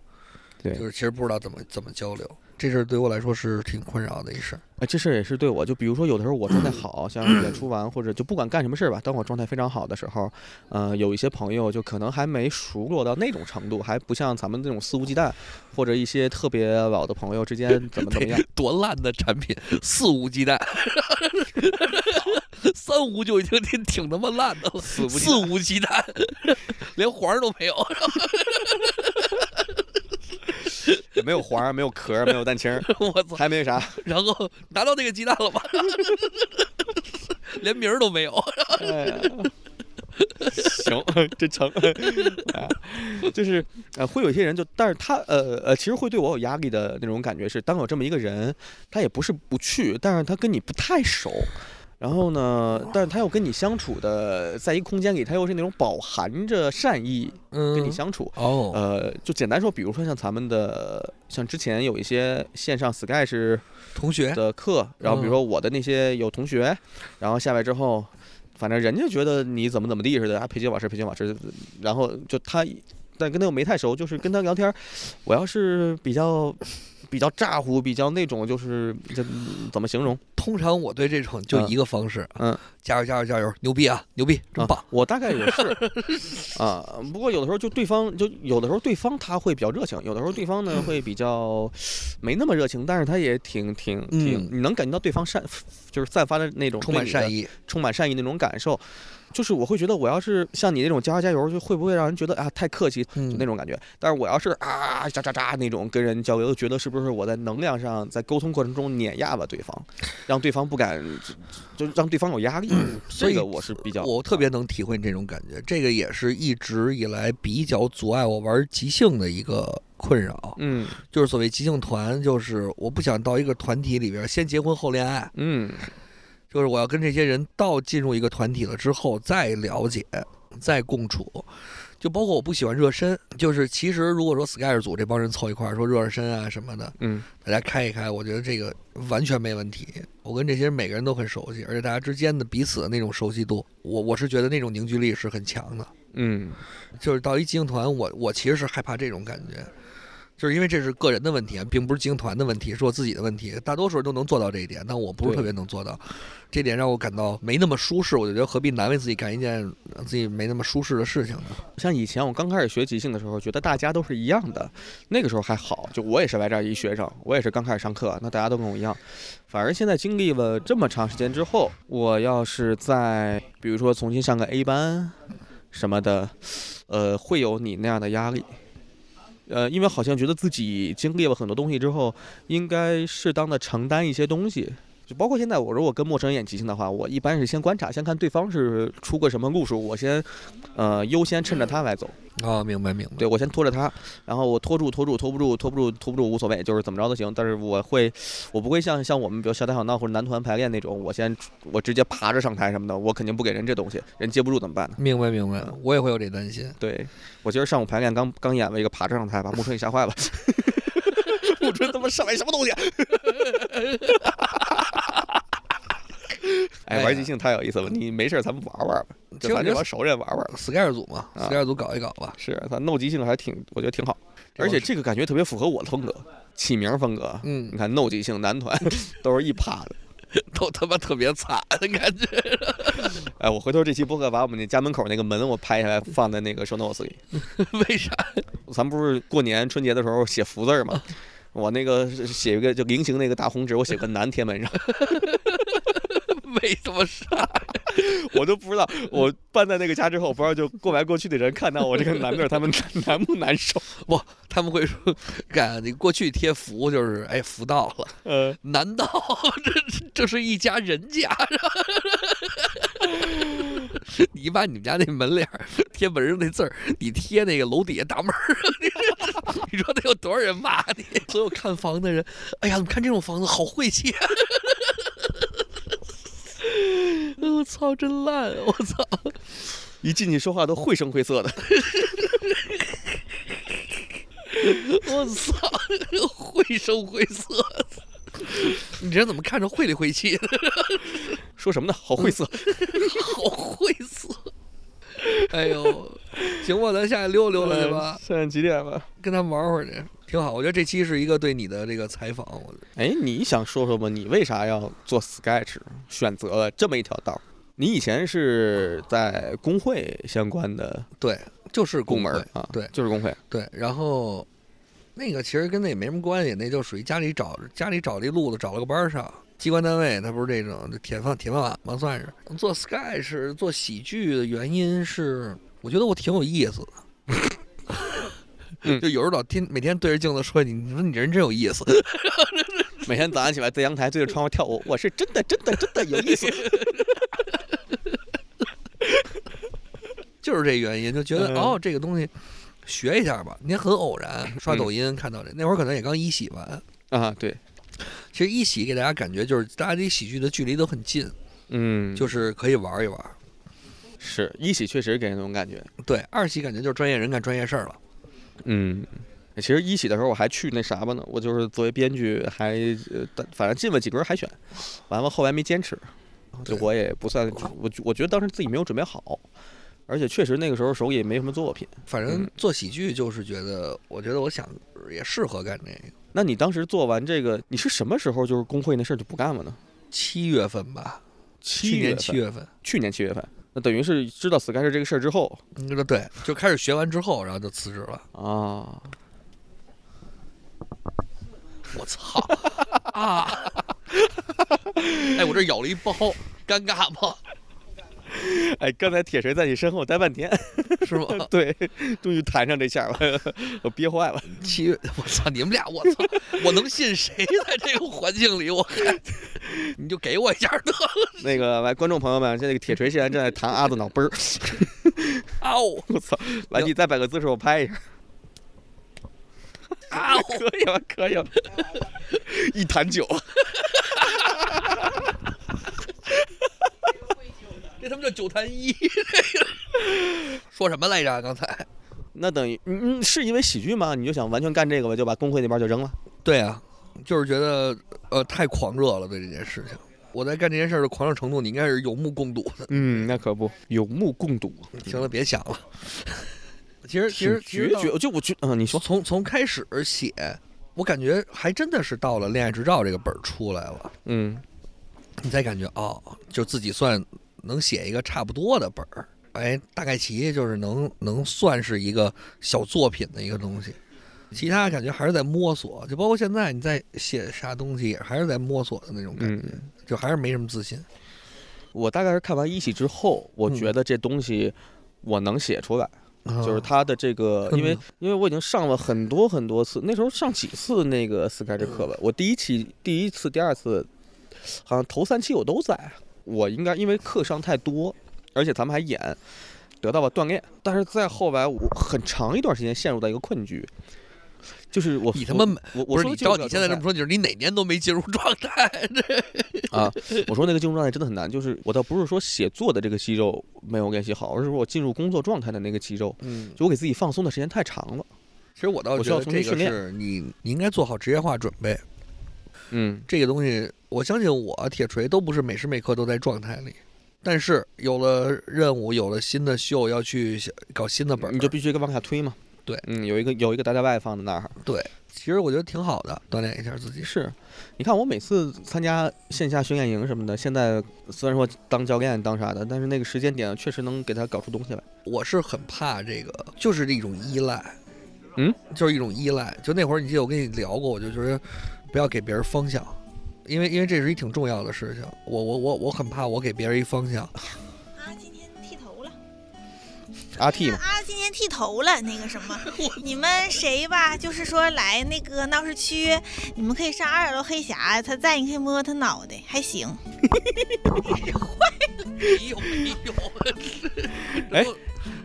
对就是其实不知道怎么怎么交流，这事儿对我来说是挺困扰的一事儿。哎，这事儿也是对我，就比如说有的时候我状态好，像演出完或者就不管干什么事儿吧，当我状态非常好的时候，呃，有一些朋友就可能还没熟络到那种程度，还不像咱们这种肆无忌惮，或者一些特别老的朋友之间怎么怎么样。多烂的产品，肆无忌惮，三无就已经挺挺他妈烂的了，四无忌肆无忌惮，连黄都没有。也没有黄，没有壳，没有蛋清，我操！还没啥。然后拿到那个鸡蛋了吗？连名儿都没有。哎呀，行，这成。哎，就是呃，会有一些人就，但是他呃呃，其实会对我有压力的那种感觉是，当有这么一个人，他也不是不去，但是他跟你不太熟。然后呢，但是他又跟你相处的，在一个空间里，他又是那种饱含着善意嗯跟你相处。哦，呃，就简单说，比如说像咱们的，像之前有一些线上 Sky 是同学，的课，然后比如说我的那些有同学，然后下来之后，反正人家觉得你怎么怎么地似的，啊，培训老师，培训老师，然后就他，但跟他又没太熟，就是跟他聊天，我要是比较比较咋呼，比较那种，就是这怎么形容？通常我对这种就一个方式，嗯，加油加油加油，牛逼啊，牛逼，真棒啊！！我大概也是啊，不过有的时候就对方就有的时候对方他会比较热情，有的时候对方呢 会比较没那么热情，但是他也挺挺挺，嗯你能感觉到对方善就是散发的那种充满善意，充满善意那种感受，就是我会觉得我要是像你那种加油加油，就会不会让人觉得啊太客气，就嗯那种感觉。但是我要是啊喳喳喳那种跟人交流，觉得是不是我在能量上在沟通过程中碾压了对方，让对方不敢，就就让对方有压力。所以这个我是比较我特别能体会你这种感觉，这个也是一直以来比较阻碍我玩即兴的一个困扰，嗯就是所谓即兴团，就是我不想到一个团体里边先结婚后恋爱，嗯就是我要跟这些人到进入一个团体了之后再了解，再共处。就包括我不喜欢热身，就是其实如果说 Sky 组这帮人凑一块儿说热热身啊什么的，嗯大家开一开，我觉得这个完全没问题。我跟这些人每个人都很熟悉，而且大家之间的彼此的那种熟悉度，我我是觉得那种凝聚力是很强的。嗯就是到一即兴团，我我其实是害怕这种感觉，就是因为这是个人的问题，并不是即兴团的问题，是我自己的问题。大多数人都能做到这一点，但我不是特别能做到，这点让我感到没那么舒适。我就觉得何必难为自己干一件让自己没那么舒适的事情呢？像以前我刚开始学即兴的时候，觉得大家都是一样的，那个时候还好，就我也是来这儿一学生，我也是刚开始上课，那大家都跟我一样。反而现在经历了这么长时间之后，我要是在比如说重新上个 A 班什么的，呃，会有你那样的压力。呃，因为好像觉得自己经历了很多东西之后，应该适当的承担一些东西。就包括现在，我如果跟陌生人演即兴的话，我一般是先观察，先看对方是出个什么路数，我先，呃，优先趁着他来走。哦，明白明白。对我先拖着他，然后我拖住拖住拖不住拖不住拖不住无所谓，就是怎么着都行。但是我会，我不会像像我们比如小打小闹或者男团排练那种，我先我直接爬着上台什么的，我肯定不给人这东西，人接不住怎么办呢？明白明白，我也会有这担心。对我今儿上午排练刚刚演了一个爬着上台，把木春给吓坏了。木春他妈上来什么东西？哎，玩即兴太有意思了，你没事儿咱们玩玩吧，就咱这帮熟人玩玩吧。Sky 组嘛啊，Sky 组搞一搞吧。是他弄即兴还挺，我觉得挺好，而且这个感觉特别符合我的风格，起名风格。嗯你，看弄即兴男团 都是一趴的。都他妈特别惨的感觉。哎，我回头这期播客把我们那家门口那个门我拍下来放在那个 show notes 里。为啥？咱不是过年春节的时候写福字儿吗？我那个写一个就菱形那个大红纸，我写个南天门上，为什么啥？我都不知道。我搬在那个家之后，不知道就过来过去的人看到我这个男字，他们 难不难受？不他们会说，干你过去贴福就是哎福到了，呃，难道这这是一家人家？你把你们家那门脸儿贴门上那字儿，你贴那个楼底下大门你说得有多少人骂你？所有看房的人，哎呀，你看这种房子好晦气啊！我操，真烂！我操！一进去说话都绘声绘色的。我操，绘声绘色。你这人怎么看着晦里晦气的？说什么呢？好晦涩。好晦涩。哎呦，行吧，咱下去溜达溜达去吧。现在几点了？跟他们玩会儿去，挺好。我觉得这期是一个对你的这个采访。哎，你想说说吗？你为啥要做 Sketch？选择了这么一条道？你以前是在工会相关的对，就是部工门儿啊？对就是工会。对，然后那个其实跟那也没什么关系，那就属于家里找家里找了一路子，找了个班儿上。机关单位它不是这种铁饭铁饭碗吗？算是做 sketch 做喜剧的原因是，我觉得我挺有意思的。嗯就有时候老天每天对着镜子说你，你说你这人真有意思。每天早上起来在阳台对着窗户跳舞，我是真的真的真的有意思。就是这原因，就觉得、嗯哦，这个东西学一下吧。你也很偶然刷抖音看到这，那会儿可能也刚一洗完。啊，对，其实一喜给大家感觉就是大家离喜剧的距离都很近，嗯，就是可以玩一玩。是一喜确实给人那种感觉。对，二喜感觉就是专业人干专业事儿了。嗯，其实一喜的时候我还去那啥吧呢，我就是作为编剧还呃，但反正进了几轮海选，完了后来没坚持，就我也不算我我觉得当时自己没有准备好，而且确实那个时候手里也没什么作品。反正嗯做喜剧就是觉得，我觉得我想也适合干这个。那你当时做完这个，你是什么时候就是工会那事儿就不干了呢？七月份吧，七去年七月份，去年七月份，那等于是知道 Sky 这个事儿之后嗯，对，就开始学完之后，然后就辞职了。啊，我操啊！哎，我这咬了一包，尴尬吗？哎，刚才铁锤在你身后待半天，是吗？对，终于弹上这下了，我憋坏了。七月，我操，你们俩，我操，我能信谁在这个环境里？我还，你就给我一下得了。那个来，观众朋友们，现在铁锤现在正在弹阿的脑杯儿，嗷我操！来，你再摆个姿势，我拍一下。嗷！可以了，可以了。一坛酒，这他妈叫九坛一，说什么来着？刚才？那等于嗯，是因为喜剧吗？你就想完全干这个吧，就把工会那边就扔了？对啊，就是觉得呃太狂热了，对这件事情。我在干这件事儿的狂热程度，你应该是有目共睹的。嗯，那可不，有目共睹。行了，别想了。其实，其实，其实到决绝，就我觉，嗯，你说，从从开始写，我感觉还真的是到了《恋爱执照》这个本儿出来了，嗯你才感觉哦，就自己算能写一个差不多的本儿。哎，大概其就是能能算是一个小作品的一个东西，其他感觉还是在摸索，就包括现在你在写啥东西，也还是在摸索的那种感觉，嗯，就还是没什么自信。我大概是看完一喜之后，我嗯觉得这东西我能写出来。就是啊他的这个，因为嗯因为我已经上了很多很多次，那时候上几次那个 Sketch 课本。我第一期、第一次、第二次，好像头三期我都在。我应该因为课上太多，而且咱们还演，得到了锻炼。但是在后来，我很长一段时间陷入到一个困局，就是我你他妈我我说的进入照你现在这么说，就是你哪年都没进入状态。啊，我说那个进入状态真的很难，就是我倒不是说写作的这个肌肉没有练习好，而是说我进入工作状态的那个肌肉，嗯，就我给自己放松的时间太长了。其实我倒要觉得这个是你你应该做好职业化准备。嗯这个东西，我相信我铁锤都不是每时每刻都在状态里，但是有了任务，有了新的秀要去搞新的本儿，你就必须往下推嘛。对嗯，有一个有一个大家外放在那儿。对。其实我觉得挺好的，锻炼一下自己。是，你看我每次参加线下训练营什么的，现在虽然说当教练当啥的，但是那个时间点确实能给他搞出东西来。我是很怕这个，就是一种依赖，嗯，就是一种依赖。就那会儿你记得我跟你聊过，我就觉得不要给别人方向，因为因为这是一挺重要的事情。我我我我很怕我给别人一方向，啊，今天剃头了。阿 T 嘛，啊，今天剃头了。那个什么，你们谁吧？就是说来那个闹市区，你们可以上二楼黑匣，他在，你可以摸他脑袋，还行。坏没有没有，哎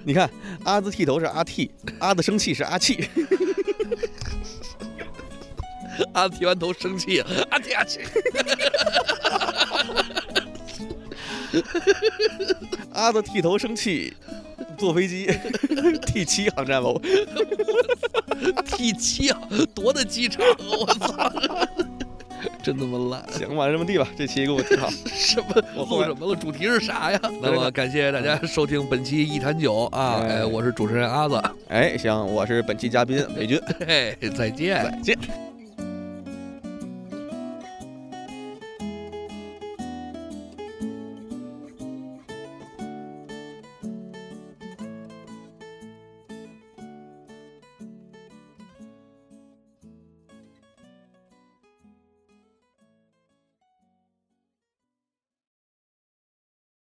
你看，阿字剃头是阿剃，阿字生气是阿气，阿剃完头生气，阿剃阿气，阿子剃头生气，坐飞机 T 七航站楼。T 七啊，多大机场啊！我操，真他妈烂！行吧，这么地吧，这期给我挺好。什么我录什么了？主题是啥呀？那么感谢大家收听本期一坛酒啊！哎哎，我是主持人阿子，哎，行，我是本期嘉宾美军，嘿，再见。再见。